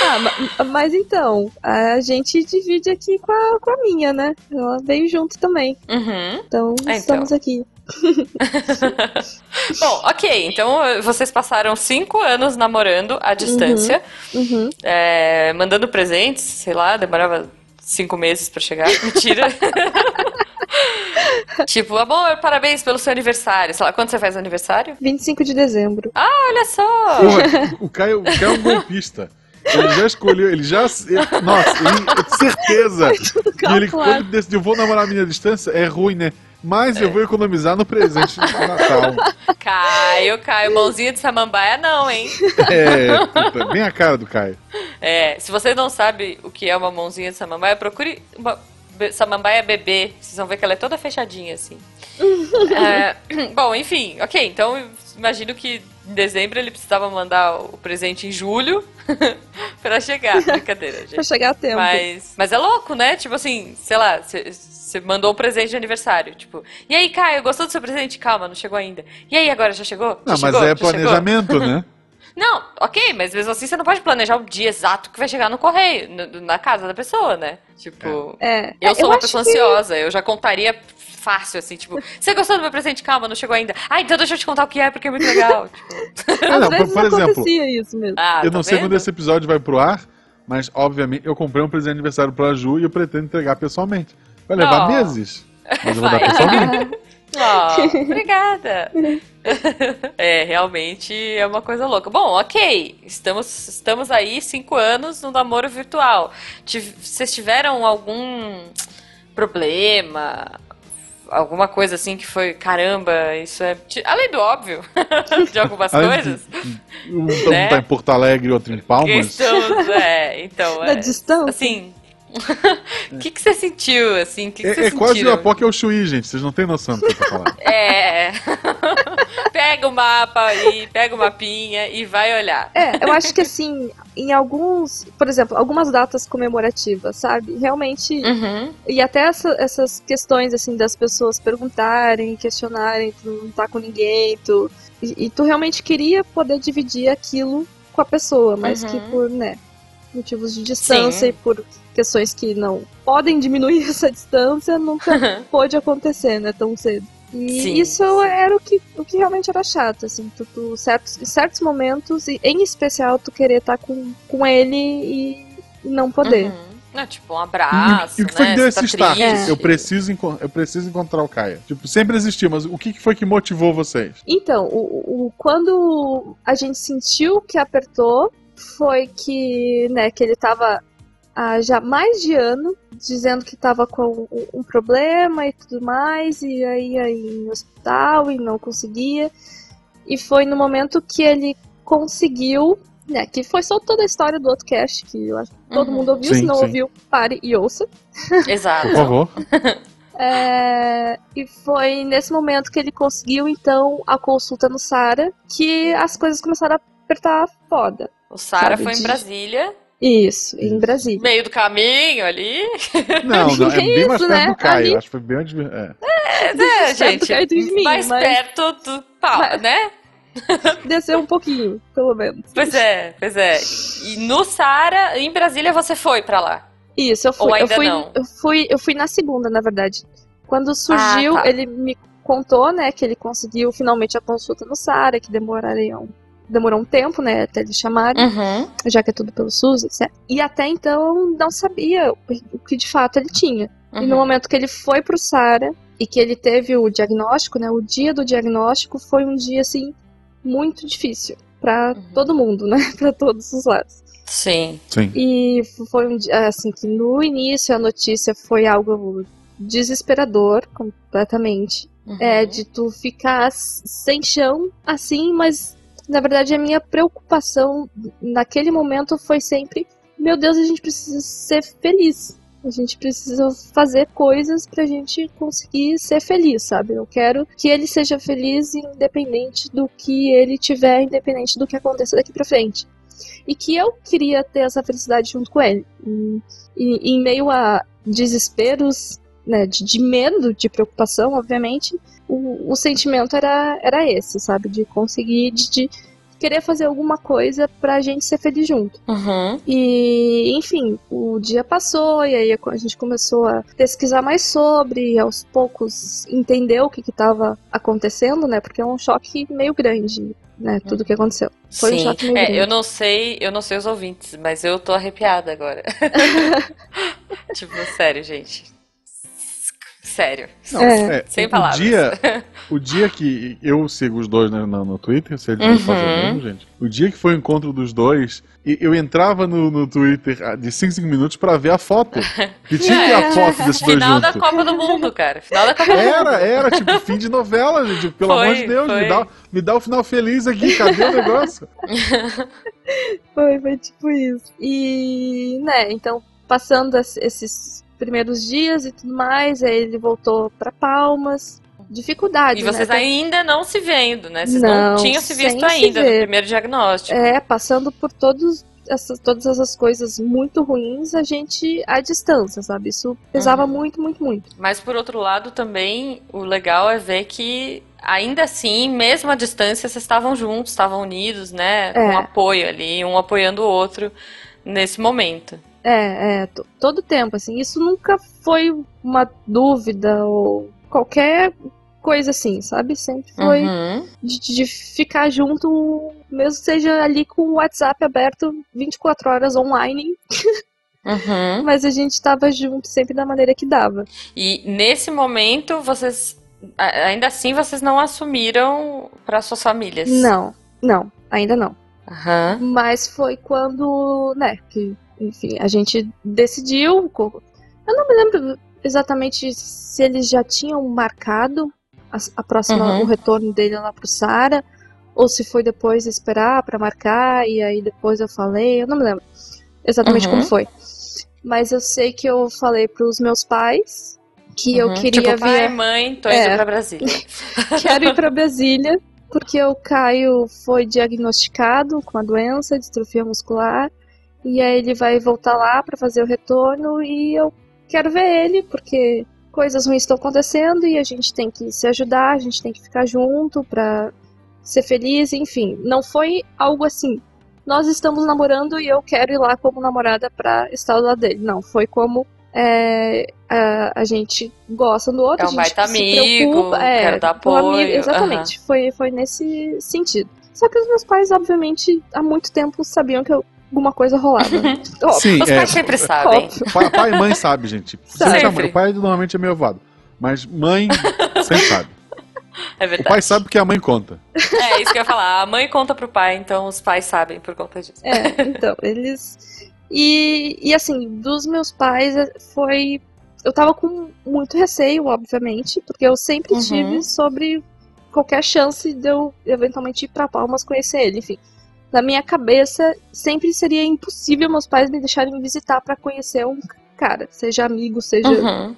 Ah, ma- mas então, a gente divide aqui com a, com a minha, né? Ela veio junto também. Uhum. Então, Ah, então. estamos aqui. Bom, ok. Então vocês passaram cinco anos namorando à distância, Uhum. é, mandando presentes, sei lá, demorava cinco meses pra chegar. Mentira. tipo, amor, parabéns pelo seu aniversário. Sei lá, quando você faz aniversário? 25 de dezembro. Olha só! Porra, o Caio, o Caio é um golpista. Ele já escolheu, ele já. ele- nossa, ele, eu tenho certeza que ele, quando calculado. ele decidiu, vou namorar a minha distância, é ruim, né? Mas eu vou economizar no presente de Natal. Caio, Caio, mãozinha de samambaia não, hein? É, puta, bem a cara do Caio. É, se vocês não sabem o que é uma mãozinha de samambaia, procure uma samambaia bebê. Vocês vão ver que ela é toda fechadinha, assim. É, bom, enfim, ok, então imagino que em dezembro ele precisava mandar o presente em julho pra chegar. Brincadeira, gente. pra chegar a tempo. Mas, mas é louco, né? Tipo assim, sei lá, você mandou um presente de aniversário. Tipo, e aí, Caio, gostou do seu presente? Calma, não chegou ainda. E aí, agora já chegou? Já Não, mas chegou? é Já chegou? planejamento, né? Não, ok, mas mesmo assim você não pode planejar o dia exato que vai chegar no correio, no- na casa da pessoa, né? Tipo, É. eu É, sou uma acho pessoa que- ansiosa, eu já contaria fácil, assim, tipo, você gostou do meu presente? Calma, não chegou ainda. Ah, então deixa eu te contar o que é, porque é muito legal. tipo, Ah, não, por, por exemplo, isso mesmo. ah, eu não tá sei vendo? quando esse episódio vai pro ar, mas obviamente eu comprei um presente de aniversário pra Ju e eu pretendo entregar pessoalmente. Vai levar Oh. meses, mas eu vou dar pessoalmente. Oh, obrigada. é, realmente é uma coisa louca. Bom, ok. Estamos, estamos aí cinco anos no namoro virtual. Vocês tiveram algum problema? Alguma coisa assim que foi, caramba, isso é. Além do óbvio, de algumas Além coisas. de- Um Né? tá em Porto Alegre e outro em Palmas. Estamos, é, então. Da É, distância. assim. O que, que você sentiu, assim? O que, que É, é quase o sentiram? Apoque ao Chuí, gente. Vocês não têm noção do que eu tô falando. É. pega o mapa aí, pega o mapinha e vai olhar. É, eu acho que assim, em alguns, por exemplo, algumas datas comemorativas, sabe? Realmente. Uhum. E até essa- essas questões, assim, das pessoas perguntarem, questionarem, tu não tá com ninguém, tu. E, e tu realmente queria poder dividir aquilo com a pessoa, mas Uhum. que por, né, motivos de distância Sim. e por questões que não podem diminuir essa distância, nunca pôde acontecer, né, tão cedo. E Sim, isso era o que, o que realmente era chato, assim, tu, tu- certos, em certos momentos, e em especial tu querer estar com, com ele e não poder. Uhum. Não, tipo, um abraço. e o que foi né? que deu Você esse tá start? triste. Eu, preciso, eu preciso encontrar o Caio. Tipo, sempre existiu, mas o que que foi que motivou vocês? Então, o, o- quando a gente sentiu que apertou, foi que, né, que ele tava há já mais de ano dizendo que tava com um, um problema e tudo mais, e aí aí no hospital e não conseguia. E foi no momento que ele conseguiu, né, que foi só toda a história do outro cast, que eu acho que todo Uhum. mundo ouviu, Sim, se não sim. ouviu, pare e ouça. Exato. Por favor. É, e foi nesse momento que ele conseguiu, então, a consulta no Sara, que as coisas começaram a apertar foda. O Sara foi em de- Brasília, Isso, em. Brasília. meio do caminho ali. Não, não, é bem mais Isso, perto né? do Caio. Ali- Acho que foi bem onde. É. É, Perto gente. do mim, mais mas- perto do pau, Mas- né? Desceu um pouquinho, pelo menos. Pois é, pois é. E no Sara, em Brasília, você foi pra lá. Isso, eu fui, Ou ainda eu fui, não? eu fui, eu fui na segunda, na verdade. Quando surgiu, Ah, tá. ele me contou, né, que ele conseguiu finalmente a consulta no Sara, que demoraria um, demorou um tempo, né, até eles chamarem. Uhum. já que é tudo pelo SUS, etc. E até então não sabia o que de fato ele tinha. E no uhum. momento que ele foi pro Sara e que ele teve o diagnóstico, né, o dia do diagnóstico foi um dia assim muito difícil para Uhum. todo mundo, né, para todos os lados. Sim. Sim. E foi um dia assim que no início a notícia foi algo desesperador completamente. Uhum. É, de tu ficar sem chão, assim, mas na verdade a minha preocupação naquele momento foi sempre: meu Deus, a gente precisa ser feliz. A gente precisa fazer coisas pra gente conseguir ser feliz, sabe? Eu quero que ele seja feliz independente do que ele tiver, independente do que aconteça daqui pra frente. E que eu queria ter essa felicidade junto com ele. E, e- em meio a desesperos, né, de, de medo, de preocupação, obviamente, o, o sentimento era, era esse, sabe? De conseguir, de, de querer fazer alguma coisa pra gente ser feliz junto. Uhum. E, enfim, o dia passou e aí a gente começou a pesquisar mais sobre, e aos poucos entender o que estava acontecendo, né? Porque é um choque meio grande, né? Tudo que aconteceu. Foi um Sim. choque meio É, grande. eu não sei, eu não sei os ouvintes, mas eu tô arrepiada agora. tipo, sério, gente. Sério. Não, É. é, Sem o palavras. Dia, o dia que eu sigo os dois né, no, no Twitter, se eles Uhum. fazem o mesmo, gente. O dia que foi o encontro dos dois, eu entrava no, no Twitter ah, de 5 em 5 minutos pra ver a foto. Que tinha ter a foto desses dois Final da juntos. Copa do Mundo, cara. Final da Copa do Mundo. Era, era, tipo, fim de novela, gente. Pelo Foi, amor de Deus, foi. me dá, me dá o final feliz aqui, cadê o negócio? Foi, foi tipo isso. E, né, então, passando es- esses primeiros dias e tudo mais, aí ele voltou pra Palmas. dificuldade. E vocês né? ainda não se vendo, né? Vocês não, Não, tinham se visto sem se ainda no primeiro diagnóstico. É, passando por todos essas, todas essas coisas muito ruins, a gente à distância, sabe? Isso pesava Uhum. muito, muito, muito. Mas por outro lado, também o legal é ver que ainda assim, mesmo à distância, vocês estavam juntos, estavam unidos, né? Com É. apoio ali, um apoiando o outro nesse momento. É, é, to- todo tempo, assim. Isso nunca foi uma dúvida ou qualquer coisa assim, sabe? Sempre foi Uhum. de, de ficar junto, mesmo que seja ali com o WhatsApp aberto 24 horas online, Uhum. mas a gente tava junto sempre da maneira que dava. E nesse momento, vocês. Ainda assim, vocês não assumiram para suas famílias. Não, não, ainda não. Aham. Mas foi quando, né, que, enfim, a gente decidiu. Eu não me lembro exatamente se eles já tinham marcado a, a próxima, Uhum. o retorno dele lá pro Sara, ou se foi depois esperar pra marcar, e aí depois eu falei, eu não me lembro exatamente Uhum. como foi. Mas eu sei que eu falei pros meus pais que eu Uhum. queria tipo, pai, vir. mãe, tô indo É. pra Brasília. Quero ir para Brasília, porque o Caio foi diagnosticado com a doença, distrofia muscular, e aí ele vai voltar lá para fazer o retorno e eu quero ver ele, porque coisas ruins estão acontecendo e a gente tem que se ajudar, a gente tem que ficar junto para ser feliz, enfim. Não foi algo assim. Nós estamos namorando e eu quero ir lá como namorada para estar ao lado dele. Não, foi como é, a, a gente gosta do outro, É um a gente baita se amigo, preocupa, é, quero dar um amigo- apoio, exatamente, foi, foi nesse sentido. Só que os meus pais, obviamente, há muito tempo sabiam que eu- alguma coisa rolava. Óbvio. Sim, Os é. pais sempre sabem. Pai, pai e mãe sabe, gente. Sabe. O pai normalmente é meio avado. Mas mãe sempre sabe. É O verdade. pai sabe porque a mãe conta. É isso que eu ia falar. A mãe conta pro pai, então os pais sabem por conta disso. É, então, eles. E, e assim, dos meus pais é, foi. Eu tava com muito receio, obviamente, porque eu sempre Uhum. tive sobre qualquer chance de eu eventualmente ir pra Palmas conhecer ele, enfim. Na minha cabeça, sempre seria impossível meus pais me deixarem me visitar pra conhecer um cara, seja amigo, seja Uhum.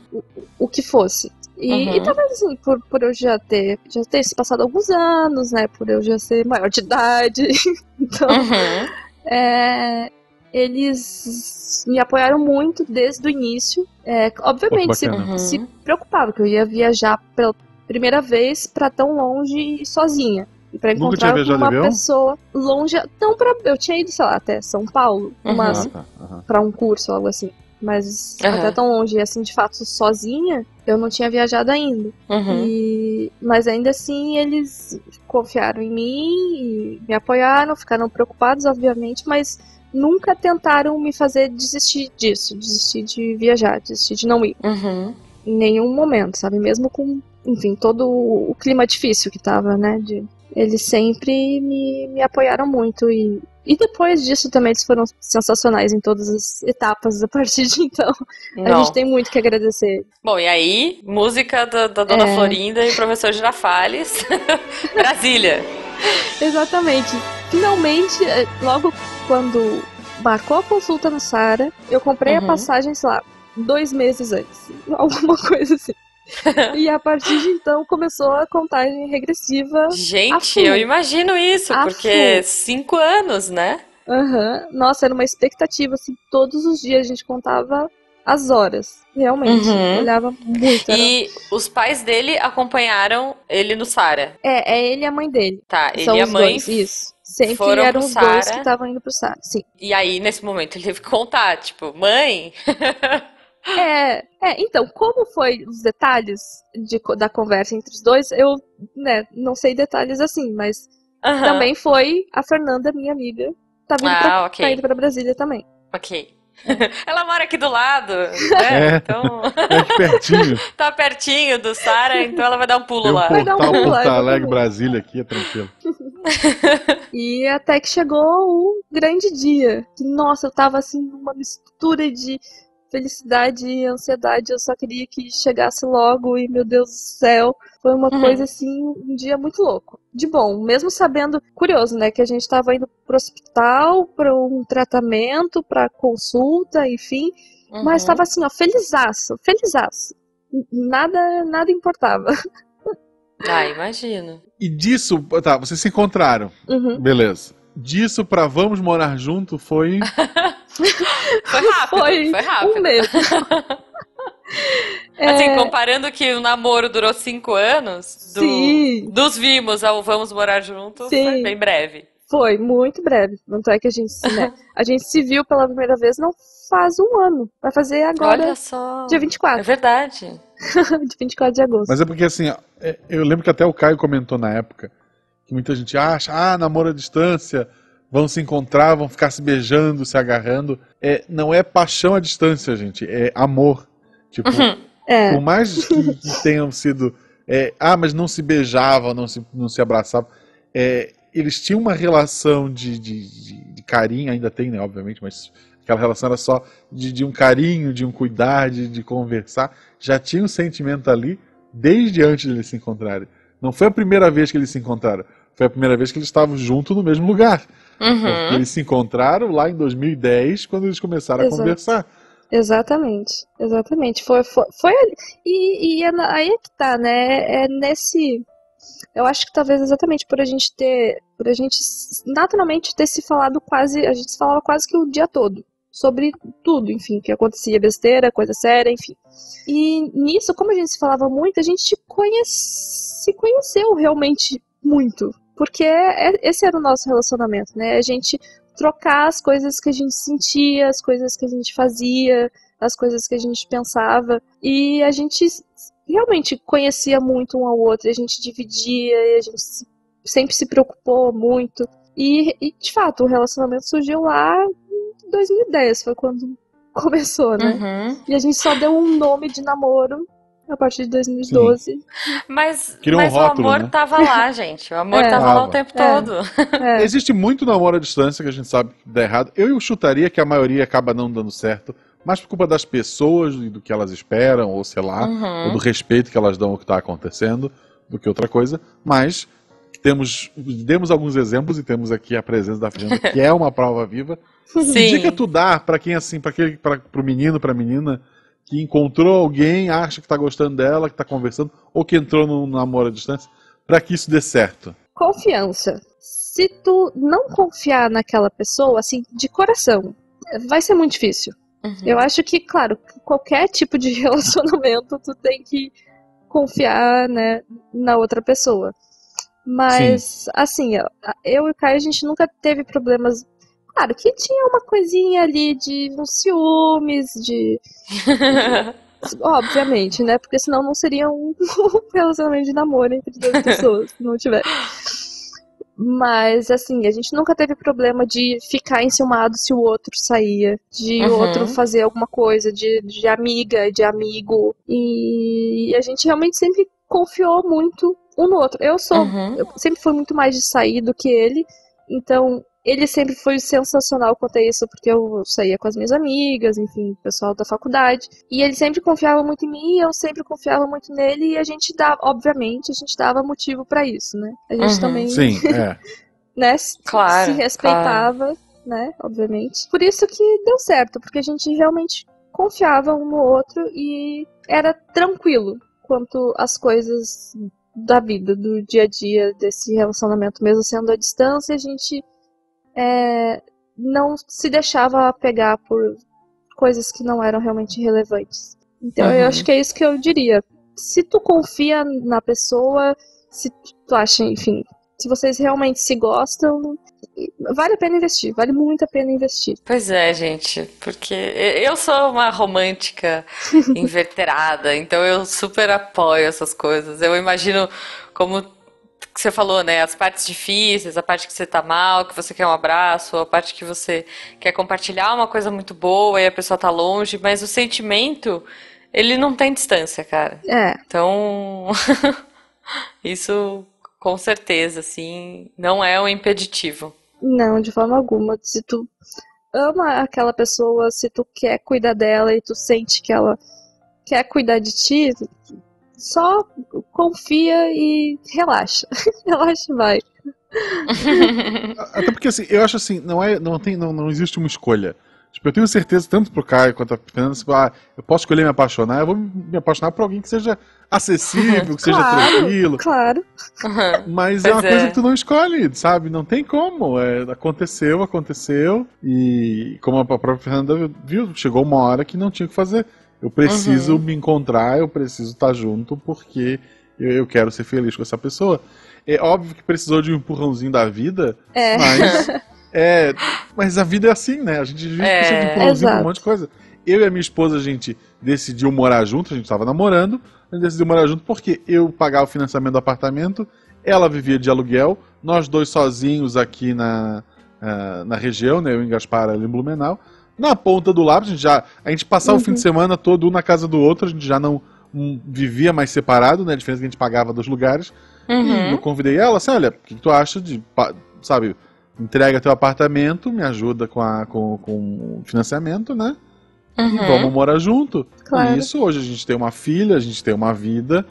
o que fosse. E, Uhum. e talvez assim, por, por eu já ter, já ter se passado alguns anos, né? Por eu já ser maior de idade. então, Uhum. é, eles me apoiaram muito desde o início. É, obviamente, se, bacana. Uhum. se preocupavam que eu ia viajar pela primeira vez pra tão longe sozinha. E pra Nunca encontrar uma avião? pessoa longe. Não, pra, eu tinha ido, sei lá, até São Paulo, Uhum. mas Ah, tá. aham. para um curso, algo assim. Mas Aham. até tão longe, e assim, de fato, sozinha, eu não tinha viajado ainda. Uhum. E... Mas ainda assim, eles confiaram em mim e me apoiaram, ficaram preocupados, obviamente, mas nunca tentaram me fazer desistir disso, desistir de viajar, desistir de não ir. Uhum. Em nenhum momento, sabe? Mesmo com, enfim, todo o clima difícil que tava, né? De... Eles sempre me, me apoiaram muito e, e depois disso também eles foram sensacionais em todas as etapas a partir de então. A Não. gente tem muito que agradecer. Bom, e aí, música da, da Dona É. Florinda e professor Girafales. Brasília. Exatamente. Finalmente, eh, logo quando marcou a consulta no Sara, eu comprei Uhum. a passagem, sei lá, dois meses antes. Alguma coisa assim. e a partir de então começou a contagem regressiva. Gente, eu imagino isso, A porque full. cinco anos, né? Aham. Nossa, era uma expectativa, assim, todos os dias a gente contava as horas. Realmente. Uhum. Olhava muito. era- E os pais dele acompanharam ele no Sara. É, é ele e a mãe dele. Tá, ele São e a mãe. dois, isso. Sempre foram eram os dois que estavam indo pro Sara. Sim. E aí, nesse momento, ele teve que contar, tipo, mãe. É, é, então, como foi os detalhes de da conversa entre os dois, eu, né, não sei detalhes assim, mas também foi a Fernanda, minha amiga, tá vindo pra, Ah, ok. tá indo pra Brasília também. Ok. Ela mora aqui do lado, né? É. Então, É aqui pertinho. tá pertinho do Sara, então ela vai dar um pulo um lá. Vai dar um pulo lá, Porto Alegre, exatamente. Brasília aqui, é tranquilo. E até que chegou o grande dia. Que, nossa, eu tava assim numa mistura de felicidade e ansiedade. Eu só queria que chegasse logo e, meu Deus do céu, foi uma Uhum. coisa assim, um dia muito louco. De bom, mesmo sabendo, curioso, né, que a gente tava indo pro hospital, para um tratamento, pra consulta, enfim, mas Uhum. tava assim, ó, felizaço, felizaço. Nada, nada importava. Ah, imagino. E disso, tá, vocês se encontraram. Uhum. Beleza. Disso pra vamos morar junto foi. Foi rápido, foi, Foi rápido. um mês. Assim, É, comparando que o namoro durou cinco anos, do- Sim. dos vimos ao vamos morar junto, Sim. foi bem breve. Foi muito breve. Tanto é que a gente, se- né, a gente se viu pela primeira vez não faz um ano. Vai fazer agora, Olha só. dia É 24. verdade. de 24 de agosto. Mas é porque assim, é- eu lembro que até o Caio comentou na época que muita gente acha, ah, namoro à distância, vão se encontrar, vão ficar se beijando, se agarrando. É, não é paixão à distância, gente, é amor. Tipo, É, por mais que, que tenham sido. é, ah, mas não se beijavam, não se, não se abraçavam. é, eles tinham uma relação de, de, de- de carinho, ainda tem, né, obviamente, mas aquela relação era só de, de um carinho, de um cuidar, de, de conversar. Já tinha um sentimento ali desde antes de eles se encontrarem. Não foi a primeira vez que eles se encontraram, foi a primeira vez que eles estavam juntos no mesmo lugar. Uhum. eles se encontraram lá em 2010, quando eles começaram a Exato. conversar. exatamente. Exatamente. Foi, foi, foi. E, e é aí é que tá, né? É nesse. Eu acho que talvez exatamente por a gente ter. Por a gente naturalmente ter se falado quase. A gente se falava quase que o dia todo. Sobre tudo, enfim, que acontecia, besteira, coisa séria, enfim. E nisso, como a gente se falava muito, a gente conhece, se conheceu realmente muito. Porque é- esse era o nosso relacionamento, né? A gente trocar as coisas que a gente sentia, as coisas que a gente fazia, as coisas que a gente pensava. E a gente realmente conhecia muito um ao outro, a gente dividia, e a gente se- sempre se preocupou muito. E, e, de fato, o relacionamento surgiu lá em 2010, foi quando começou, né? Uhum. E a gente só deu um nome de namoro a partir de 2012. Mas, Criou um mas rótulo, o amor né? tava lá, gente. O amor É. tava lá o tempo É. todo. É, Existe muito namoro à distância que a gente sabe que dá errado. Eu chutaria que a maioria acaba não dando certo, mais por culpa das pessoas e do que elas esperam, ou sei lá, Uhum. ou do respeito que elas dão ao que está acontecendo, do que outra coisa. Mas temos, demos alguns exemplos e temos aqui a presença da Fernanda, que é uma prova viva. Que Sim. dica tu dá para quem assim, para aquele, para pro menino, pra menina que encontrou alguém, acha que tá gostando dela, que tá conversando, ou que entrou num namoro à distância, para que isso dê certo? confiança. Se tu não confiar naquela pessoa, assim, de coração, vai ser muito difícil. Uhum. Eu acho que, claro, qualquer tipo de relacionamento tu tem que confiar, né, na outra pessoa. Mas, assim, ó, eu e o Caio, a gente nunca teve problemas. Claro que tinha uma coisinha ali de uns ciúmes, de. Obviamente, né? Porque senão não seria um relacionamento de namoro entre duas pessoas, se não tiver. Mas, assim, a gente nunca teve problema de ficar enciumado se o outro saía, de o Uhum. outro fazer alguma coisa, de, de amiga, de amigo. E a gente realmente sempre confiou muito um no outro. Eu sou. Uhum. Eu sempre fui muito mais de sair do que ele. Então, ele sempre foi sensacional quanto a isso, porque eu saía com as minhas amigas, enfim, o pessoal da faculdade. E ele sempre confiava muito em mim, eu sempre confiava muito nele, e a gente dava, obviamente, a gente dava motivo pra isso, né? A gente Uhum. também, Sim, é. né, se, Claro, se respeitava, né, obviamente. Por isso que deu certo, porque a gente realmente confiava um no outro e era tranquilo quanto às coisas da vida, do dia a dia desse relacionamento, mesmo sendo à distância, a gente é, não se deixava pegar por coisas que não eram realmente relevantes. Então eu Uhum. acho que é isso que eu diria. Se tu confia na pessoa, se tu acha, enfim, se vocês realmente se gostam, vale a pena investir, vale muito a pena investir. Pois é, gente, porque eu sou uma romântica inverterada, então eu super apoio essas coisas. Eu imagino como que você falou, né? As partes difíceis, a parte que você tá mal, que você quer um abraço, a parte que você quer compartilhar uma coisa muito boa e a pessoa tá longe, mas o sentimento, ele não tem distância, cara. É, Então, isso com certeza, assim, não é um impeditivo. não, de forma alguma. Se tu ama aquela pessoa, se tu quer cuidar dela e tu sente que ela quer cuidar de ti, só confia e relaxa. relaxa e vai. Até porque assim, eu acho assim, não é, não tem, não, não existe uma escolha. Tipo, eu tenho certeza, tanto pro Caio quanto a Fernanda, tipo, ah, eu posso escolher me apaixonar, eu vou me apaixonar por alguém que seja acessível, que seja Claro. tranquilo. Claro. Mas é Pois uma é. coisa que tu não escolhe, sabe? Não tem como. É, aconteceu, aconteceu. E como a própria Fernanda viu, chegou uma hora que não tinha o que fazer. Eu preciso Uhum. me encontrar, eu preciso estar junto, porque eu, eu quero ser feliz com essa pessoa. É óbvio que precisou de um empurrãozinho da vida, É. mas. é, mas a vida é assim, né? A gente É. precisa de um empurrãozinho pra um monte de coisa. Eu e a minha esposa, a gente decidiu morar junto, a gente estava namorando, a gente decidiu morar junto porque eu pagava o financiamento do apartamento, ela vivia de aluguel, nós dois sozinhos aqui na, ah, na região, né? Eu em Gaspar, ela em Blumenau. Na ponta do lápis, a gente já. A gente passava o fim de semana todo um na casa do outro, a gente já não hum, vivia mais separado, né? A diferença é que a gente pagava dos lugares. E eu Uhum. convidei ela, assim, olha, o que, que tu acha de, sabe, entrega teu apartamento, me ajuda com, a, com, com o financiamento, né? E Uhum. vamos morar junto. Claro. E isso hoje a gente tem uma filha, a gente tem uma vida.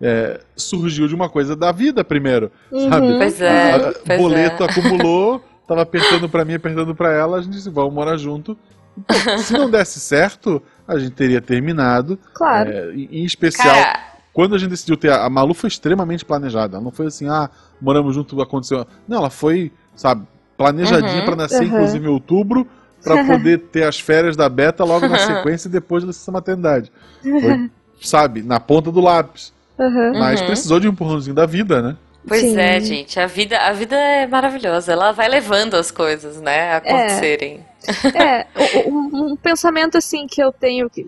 é, surgiu de uma coisa da vida primeiro, sabe? Uhum. Pois é, A- a- pois boleto é. acumulou, tava apertando pra mim, apertando pra ela, a gente disse, vamos morar junto. Se não desse certo, a gente teria terminado. Claro. É, em especial, Cara, quando a gente decidiu ter. A Malu foi extremamente planejada. Ela não foi assim, ah, moramos junto, aconteceu. Não, ela foi, sabe, planejadinha Uhum. pra nascer, Uhum. inclusive em outubro, pra poder ter as férias da Beta logo na sequência e depois da licença maternidade. Foi, sabe, na ponta do lápis. Uhum. Mas Uhum. precisou de um empurrãozinho da vida, né? Pois Sim. é, gente, a vida, a vida é maravilhosa. Ela vai levando as coisas, né, a acontecerem. É, o- um, um pensamento assim que eu tenho, que,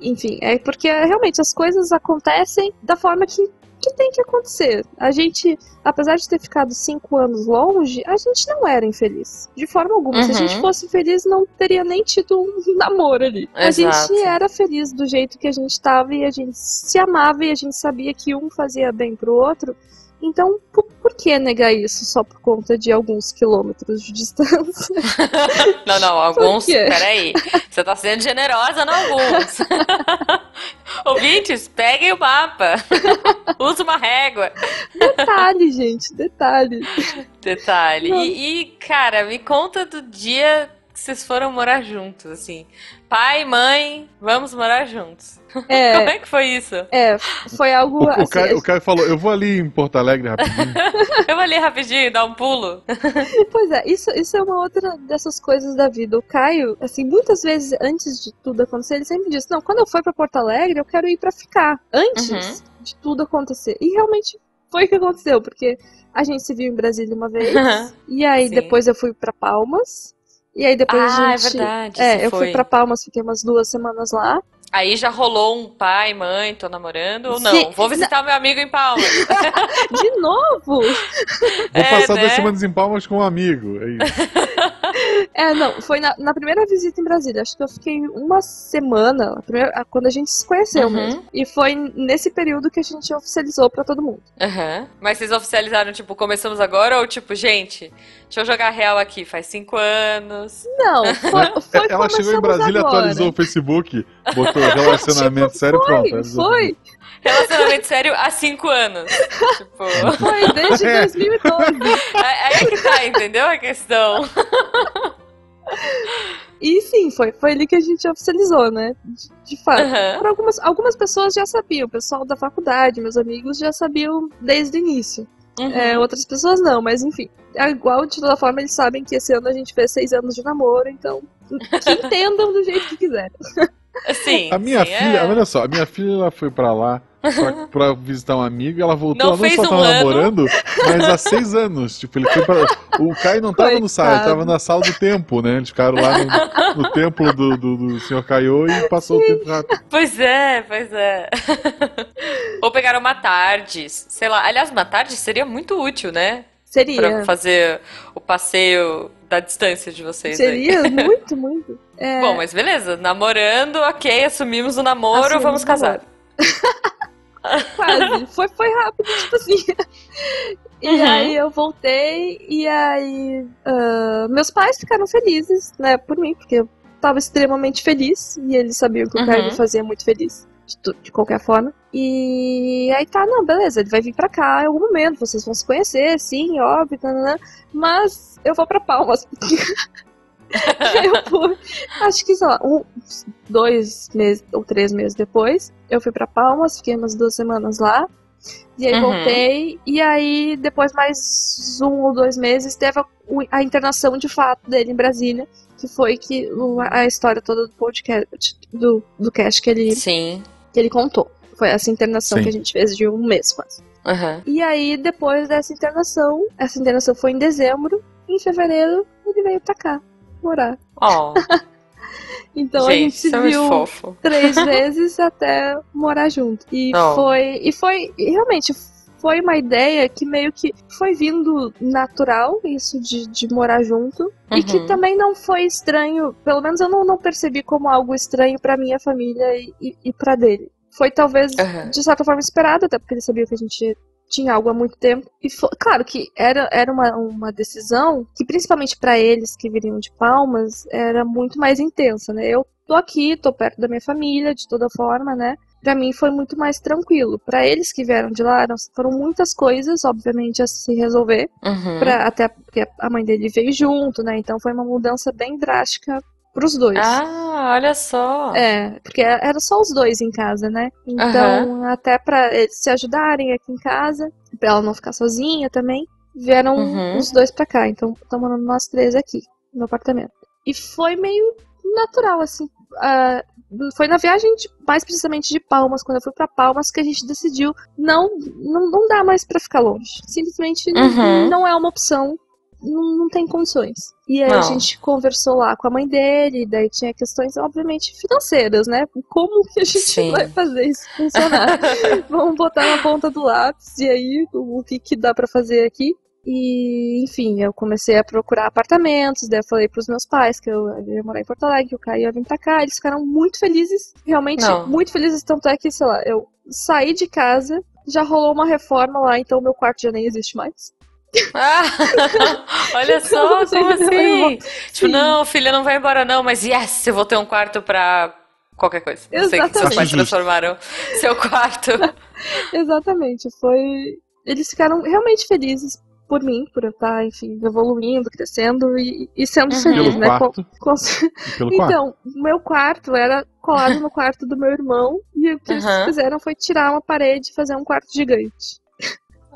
enfim, é porque realmente as coisas acontecem da forma que, que tem que acontecer. A gente, apesar de ter ficado cinco anos longe, a gente não era infeliz. De forma alguma. Se a gente Uhum. fosse feliz, não teria nem tido um namoro ali. A Exato. gente era feliz do jeito que a gente estava e a gente se amava e a gente sabia que um fazia bem pro outro. Então, por, por que negar isso só por conta de alguns quilômetros de distância? Não, não, alguns. Peraí. Você tá sendo generosa em alguns. Ouvintes, peguem o mapa. Usa uma régua. Detalhe, gente, detalhe. Detalhe. E, e, cara, me conta do dia que vocês foram morar juntos, assim. Pai, mãe, vamos morar juntos. Como É, é que foi isso? é, foi algo O, o, assim. Caio, o Caio falou, eu vou ali em Porto Alegre rapidinho. Eu vou ali rapidinho, dar um pulo. Pois é, isso, isso é uma outra dessas coisas da vida. O Caio, assim, muitas vezes antes de tudo acontecer, ele sempre disse: Não, quando eu for pra Porto Alegre, eu quero ir pra ficar. Antes Uhum. de tudo acontecer. E realmente foi o que aconteceu, porque a gente se viu em Brasília uma vez, e aí Sim. depois eu fui pra Palmas. E aí depois ah, a é gente. verdade. É, eu foi. fui pra Palmas, fiquei umas duas semanas lá. Aí já rolou um pai, mãe, tô namorando ou não? Sim. Vou visitar o meu amigo em Palmas. De novo! Vou É, passar né? duas semanas em Palmas com um amigo. É isso. É, não, foi na, na primeira visita em Brasília. Acho que eu fiquei uma semana, a primeira- quando a gente se conheceu Uhum. mesmo. E foi nesse período que a gente oficializou pra todo mundo. Aham. Mas vocês oficializaram, tipo, começamos agora ou tipo, gente, deixa eu jogar real aqui, faz cinco anos. Não, foi, foi Ela chegou em Brasília, agora. atualizou o Facebook, botou relacionamento sério, Foi, pronto. foi, Relacionamento sério há cinco anos. tipo, foi desde É. 2012. aí aí é que tá, entendeu a questão? E sim, foi, foi ali que a gente oficializou, né? De, de fato. Por algumas, algumas pessoas já sabiam, o pessoal da faculdade, meus amigos já sabiam desde o início. Uhum. É, outras pessoas não, mas enfim. É igual, de toda forma, eles sabem que esse ano a gente fez seis anos de namoro, então que entendam do jeito que quiserem. Sim. A minha sim, filha, é. olha só, a minha filha ela foi pra lá pra, pra visitar um amigo e ela voltou, Não ela não só um tava ano. namorando, mas há seis anos. Tipo, ele foi pra. O Caio não tava no sala, ele Coitado. tava na sala do tempo, né? Eles ficaram lá no, no templo do, do, do senhor Caio e passou o tempo rápido. Pois é, pois é. Ou pegaram uma tarde, sei lá. Aliás, uma tarde seria muito útil, né? Pra Seria. fazer o passeio da distância de vocês aí. Seria muito, muito. É, Bom, mas beleza, namorando, ok, assumimos o namoro, Assumimos vamos casar. quase. Foi, foi rápido, tipo assim. E Uhum. aí eu voltei, e aí ah, meus pais ficaram felizes, né, por mim, porque eu tava extremamente feliz, e eles sabiam que o Uhum. me fazia muito feliz, de, de qualquer forma. E aí tá, não, beleza, ele vai vir pra cá em algum momento, vocês vão se conhecer, sim, óbvio, tanana, mas eu vou pra Palmas. eu fui, acho que, sei lá, um, dois meses ou três meses depois, eu fui pra Palmas, fiquei umas duas semanas lá. E aí Uhum. voltei, e aí depois mais um ou dois meses teve a, a internação de fato dele em Brasília, que foi que a história toda do podcast, do, do cast que ele, Sim. que ele contou. Foi essa internação Sim. que a gente fez de um mês quase. Aham. E aí, depois dessa internação, essa internação foi em dezembro, em fevereiro ele veio pra cá morar. Ó, Então a gente gente, se isso é viu fofo. três vezes até morar junto. E Oh. foi. E foi. e realmente foi uma ideia que meio que foi vindo natural, isso de, de morar junto. E que Uhum. também não foi estranho. Pelo menos eu não, não percebi como algo estranho pra minha família e, e, e pra dele. Foi talvez Aham. de certa forma esperado, até porque ele sabia que a gente tinha algo há muito tempo. E fo- claro que era, era uma, uma decisão que, principalmente pra eles que viriam de Palmas, era muito mais intensa, né? Eu tô aqui, tô perto da minha família, de toda forma, né? Pra mim foi muito mais tranquilo. Pra eles que vieram de lá, foram muitas coisas, obviamente, a se resolver. Uhum. Pra, até porque a mãe dele veio junto, né? Então foi uma mudança bem drástica pros dois. Ah, olha só. É, porque era só os dois em casa, né? Então, até pra eles se ajudarem aqui em casa, pra ela não ficar sozinha também, vieram Uhum. os dois pra cá. Então, estamos morando nós três aqui, no apartamento. E foi meio natural, assim. ah, foi na viagem, de- mais precisamente de Palmas, quando eu fui pra Palmas, que a gente decidiu não, não, não dá mais pra ficar longe. Simplesmente não- Uhum. não é uma opção. Não, não tem condições. E aí Não. a gente conversou lá com a mãe dele, daí tinha questões, obviamente, financeiras, né? Como que a gente Sim. vai fazer isso funcionar? Vamos botar na ponta do lápis, e aí o, o que, que dá pra fazer aqui? E, enfim, eu comecei a procurar apartamentos, daí eu falei pros meus pais que eu ia morar em Porto Alegre, que o Caio ia vir pra cá, eles ficaram muito felizes, realmente Não. muito felizes, tanto é que, sei lá, eu saí de casa, já rolou uma reforma lá, então meu quarto já nem existe mais. Ah, olha só, Não sei como assim? Tipo, não, filha, não vai embora não, mas yes, eu vou ter um quarto pra qualquer coisa. Não sei o que seus Exatamente. pais transformaram seu quarto. Exatamente, foi. Eles ficaram realmente felizes por mim, por eu estar, enfim, evoluindo, crescendo e, e sendo Uhum. feliz, Pelo né? Com- quarto com- pelo quarto. Então, o meu quarto era colado no quarto do meu irmão e o que eles Uhum. fizeram foi tirar uma parede e fazer um quarto gigante.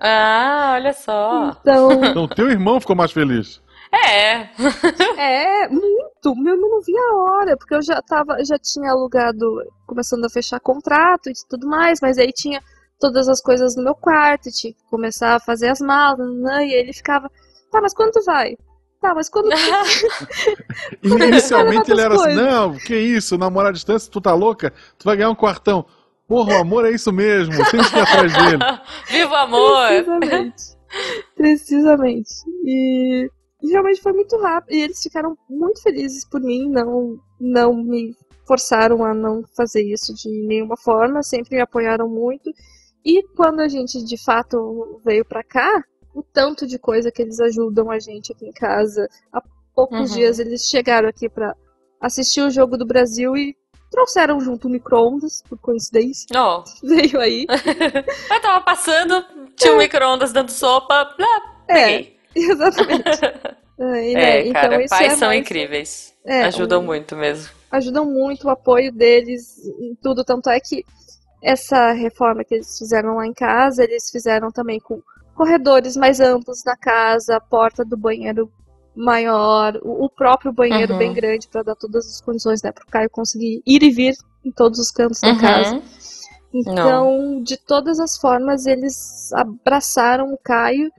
Ah, olha só. Então, Então teu irmão ficou mais feliz. É. é muito. Meu irmão não via a hora, porque eu já tava, já tinha alugado, começando a fechar contrato e tudo mais, mas aí tinha todas as coisas no meu quarto, tinha que começar a fazer as malas, né? E ele ficava, tá, mas quando tu vai? Tá, mas quando inicialmente ele era assim: coisas. não, que isso, namorar à distância, tu tá louca? Tu vai ganhar um quartão. Porra, o amor é isso mesmo, tem que ir atrás dele. Viva o amor! Precisamente. Precisamente. E, e realmente foi muito rápido. E eles ficaram muito felizes por mim, não, não me forçaram a não fazer isso de nenhuma forma, sempre me apoiaram muito. E quando a gente de fato veio pra cá, o tanto de coisa que eles ajudam a gente aqui em casa. Há poucos Uhum. dias eles chegaram aqui pra assistir o jogo do Brasil e trouxeram junto o micro-ondas, por coincidência. Não. Veio aí. Eu tava passando, tinha um micro-ondas dando sopa. Ah, É, peguei. exatamente. É, né, É, cara, então isso pais é são mais- incríveis. é, Ajudam um- muito mesmo. Ajudam muito o apoio deles em tudo. Tanto é que essa reforma que eles fizeram lá em casa, eles fizeram também com corredores mais amplos na casa, a porta do banheiro maior, o o próprio banheiro Uhum. bem grande para dar todas as condições, né, para o Caio conseguir ir e vir em todos os cantos da casa. Uhum. Então, de todas as formas, eles abraçaram o Caio,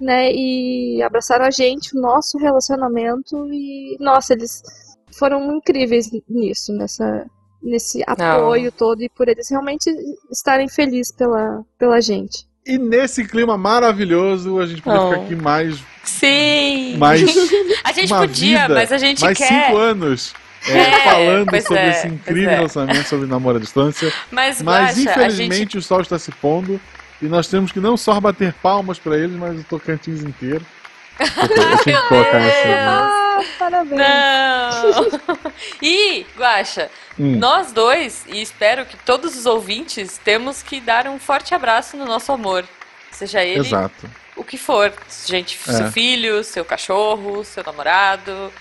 né? E abraçaram a gente, o nosso relacionamento. E, nossa, eles foram incríveis nisso, nessa, nesse apoio todo. E por eles realmente estarem felizes pela, pela gente. E nesse clima maravilhoso, a gente podia Oh. ficar aqui mais, Sim! mais, A gente podia, vida, mas a gente mais quer. cinco anos é, É, falando sobre é, esse incrível é. lançamento sobre namoro à distância. Mas, Mas Guaxa, infelizmente gente. o sol está se pondo e nós temos que não só bater palmas para eles, mas o Tocantins inteiro. Eu tinha que colocar essa. Ah, parabéns! Não! e, Guaxa, Hum. nós dois, e espero que todos os ouvintes, temos que dar um forte abraço no nosso amor. Seja ele Exato. o que for. Gente, É. seu filho, seu cachorro, seu namorado.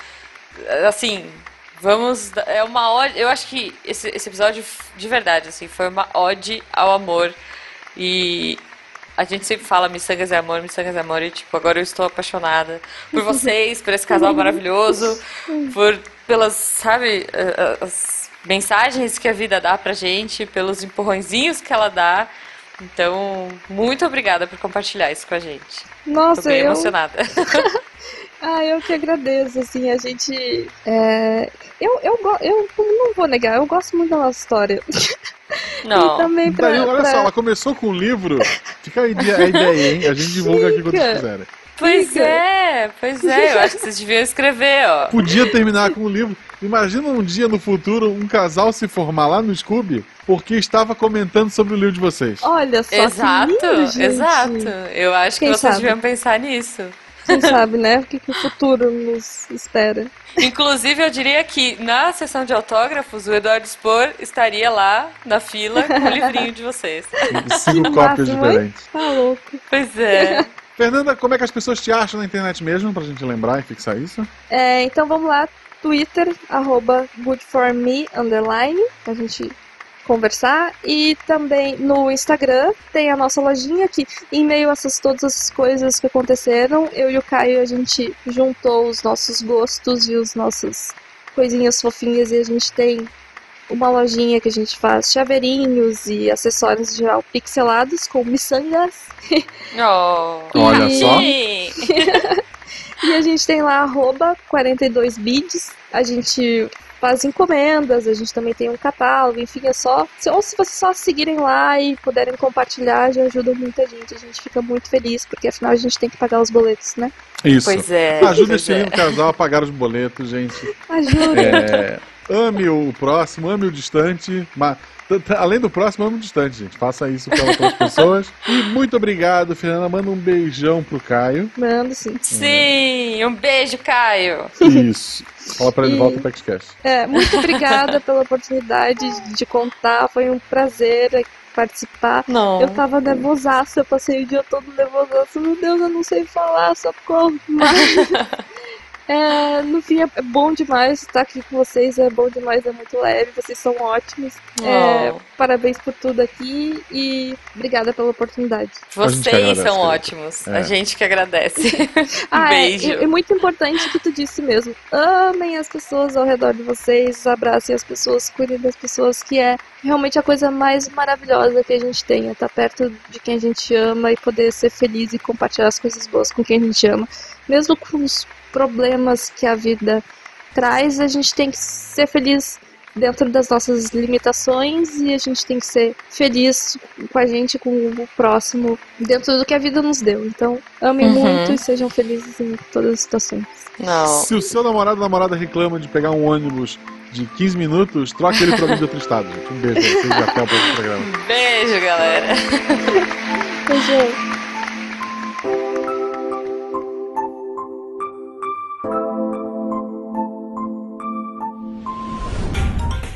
assim, vamos. É uma ode. Eu acho que esse, esse episódio, de verdade, assim, foi uma ode ao amor. E a gente sempre fala miçangas é amor, miçangas é amor, e tipo, agora eu estou apaixonada por vocês, por esse casal maravilhoso, por pelas, sabe, as mensagens que a vida dá pra gente, pelos empurrõezinhos que ela dá. Então, muito obrigada por compartilhar isso com a gente. Nossa, Tô bem eu... emocionada. Ah, eu que agradeço, assim, a gente. É... Eu, eu, go- eu não vou negar, eu gosto muito da nossa história. E Não. também pra. Daí, olha pra- só, ela começou com um livro. Fica a ideia, a ideia, hein? A gente divulga aqui quando quiserem. Pois Fica. é, pois é, eu acho que vocês deviam escrever, ó. Podia terminar com um livro. Imagina um dia no futuro um casal se formar lá no Scooby porque estava comentando sobre o livro de vocês. Olha só, Exato, que lindo, gente. exato. Eu acho Quem que vocês sabe? deviam pensar nisso. Quem sabe, né? O que, que o futuro nos espera. Inclusive, eu diria que na sessão de autógrafos, o Eduardo Spor estaria lá na fila com o livrinho de vocês. Cinco cópias diferentes. Tá louco. Pois é. Fernanda, como é que as pessoas te acham na internet mesmo, pra gente lembrar e fixar isso? É, então vamos lá, Twitter, arroba goodforme, underline, pra gente conversar. E também no Instagram tem a nossa lojinha que, em meio a essas, todas essas coisas que aconteceram, eu e o Caio, a gente juntou os nossos gostos e os nossos coisinhas fofinhas e a gente tem uma lojinha que a gente faz chaveirinhos e acessórios em geral pixelados com miçangas. Oh. Olha só. E a gente tem lá arroba 42bids. A gente faz encomendas, a gente também tem um catálogo, enfim, é só. se- Ou se vocês só seguirem lá e puderem compartilhar, já ajuda muita gente. A gente fica muito feliz, porque afinal a gente tem que pagar os boletos, né? Isso. Pois é. Ajuda esse é. casal a pagar os boletos, gente. Ajuda! É, ame o próximo, ame o distante. Mas, além do próximo, ame o distante, gente. Faça isso pelas outras pessoas. E muito obrigado, Fernanda. Manda um beijão pro Caio. Mando sim. Sim, um beijo, Caio. Isso. Fala pra ele E- volta o PaxCast. É, muito obrigada pela oportunidade de contar. Foi um prazer participar. Não. Eu tava nervosaça, eu passei o dia todo nervosaça. Meu Deus, eu não sei falar, socorro. Mas, é, no fim, é bom demais estar aqui com vocês. É bom demais, é muito leve. Vocês são ótimos. É, Oh. parabéns por tudo aqui e obrigada pela oportunidade. Vocês agradece, são ótimos. É. A gente que agradece. Ah, é, Beijo. e- é muito importante o que tu disse mesmo. Amem as pessoas ao redor de vocês, abracem as pessoas, cuidem das pessoas, que é realmente a coisa mais maravilhosa que a gente tem, é estar perto de quem a gente ama e poder ser feliz e compartilhar as coisas boas com quem a gente ama. Mesmo com os problemas que a vida traz, a gente tem que ser feliz dentro das nossas limitações e a gente tem que ser feliz com a gente, com o próximo, dentro do que a vida nos deu. Então, amem Uhum. muito e sejam felizes em todas as situações. Não. Se o seu namorado ou namorada reclama de pegar um ônibus de 15 minutos, troque ele pra mim de outro estado, gente. Um beijo vocês e até o próximo programa. Beijo, galera. Beijo.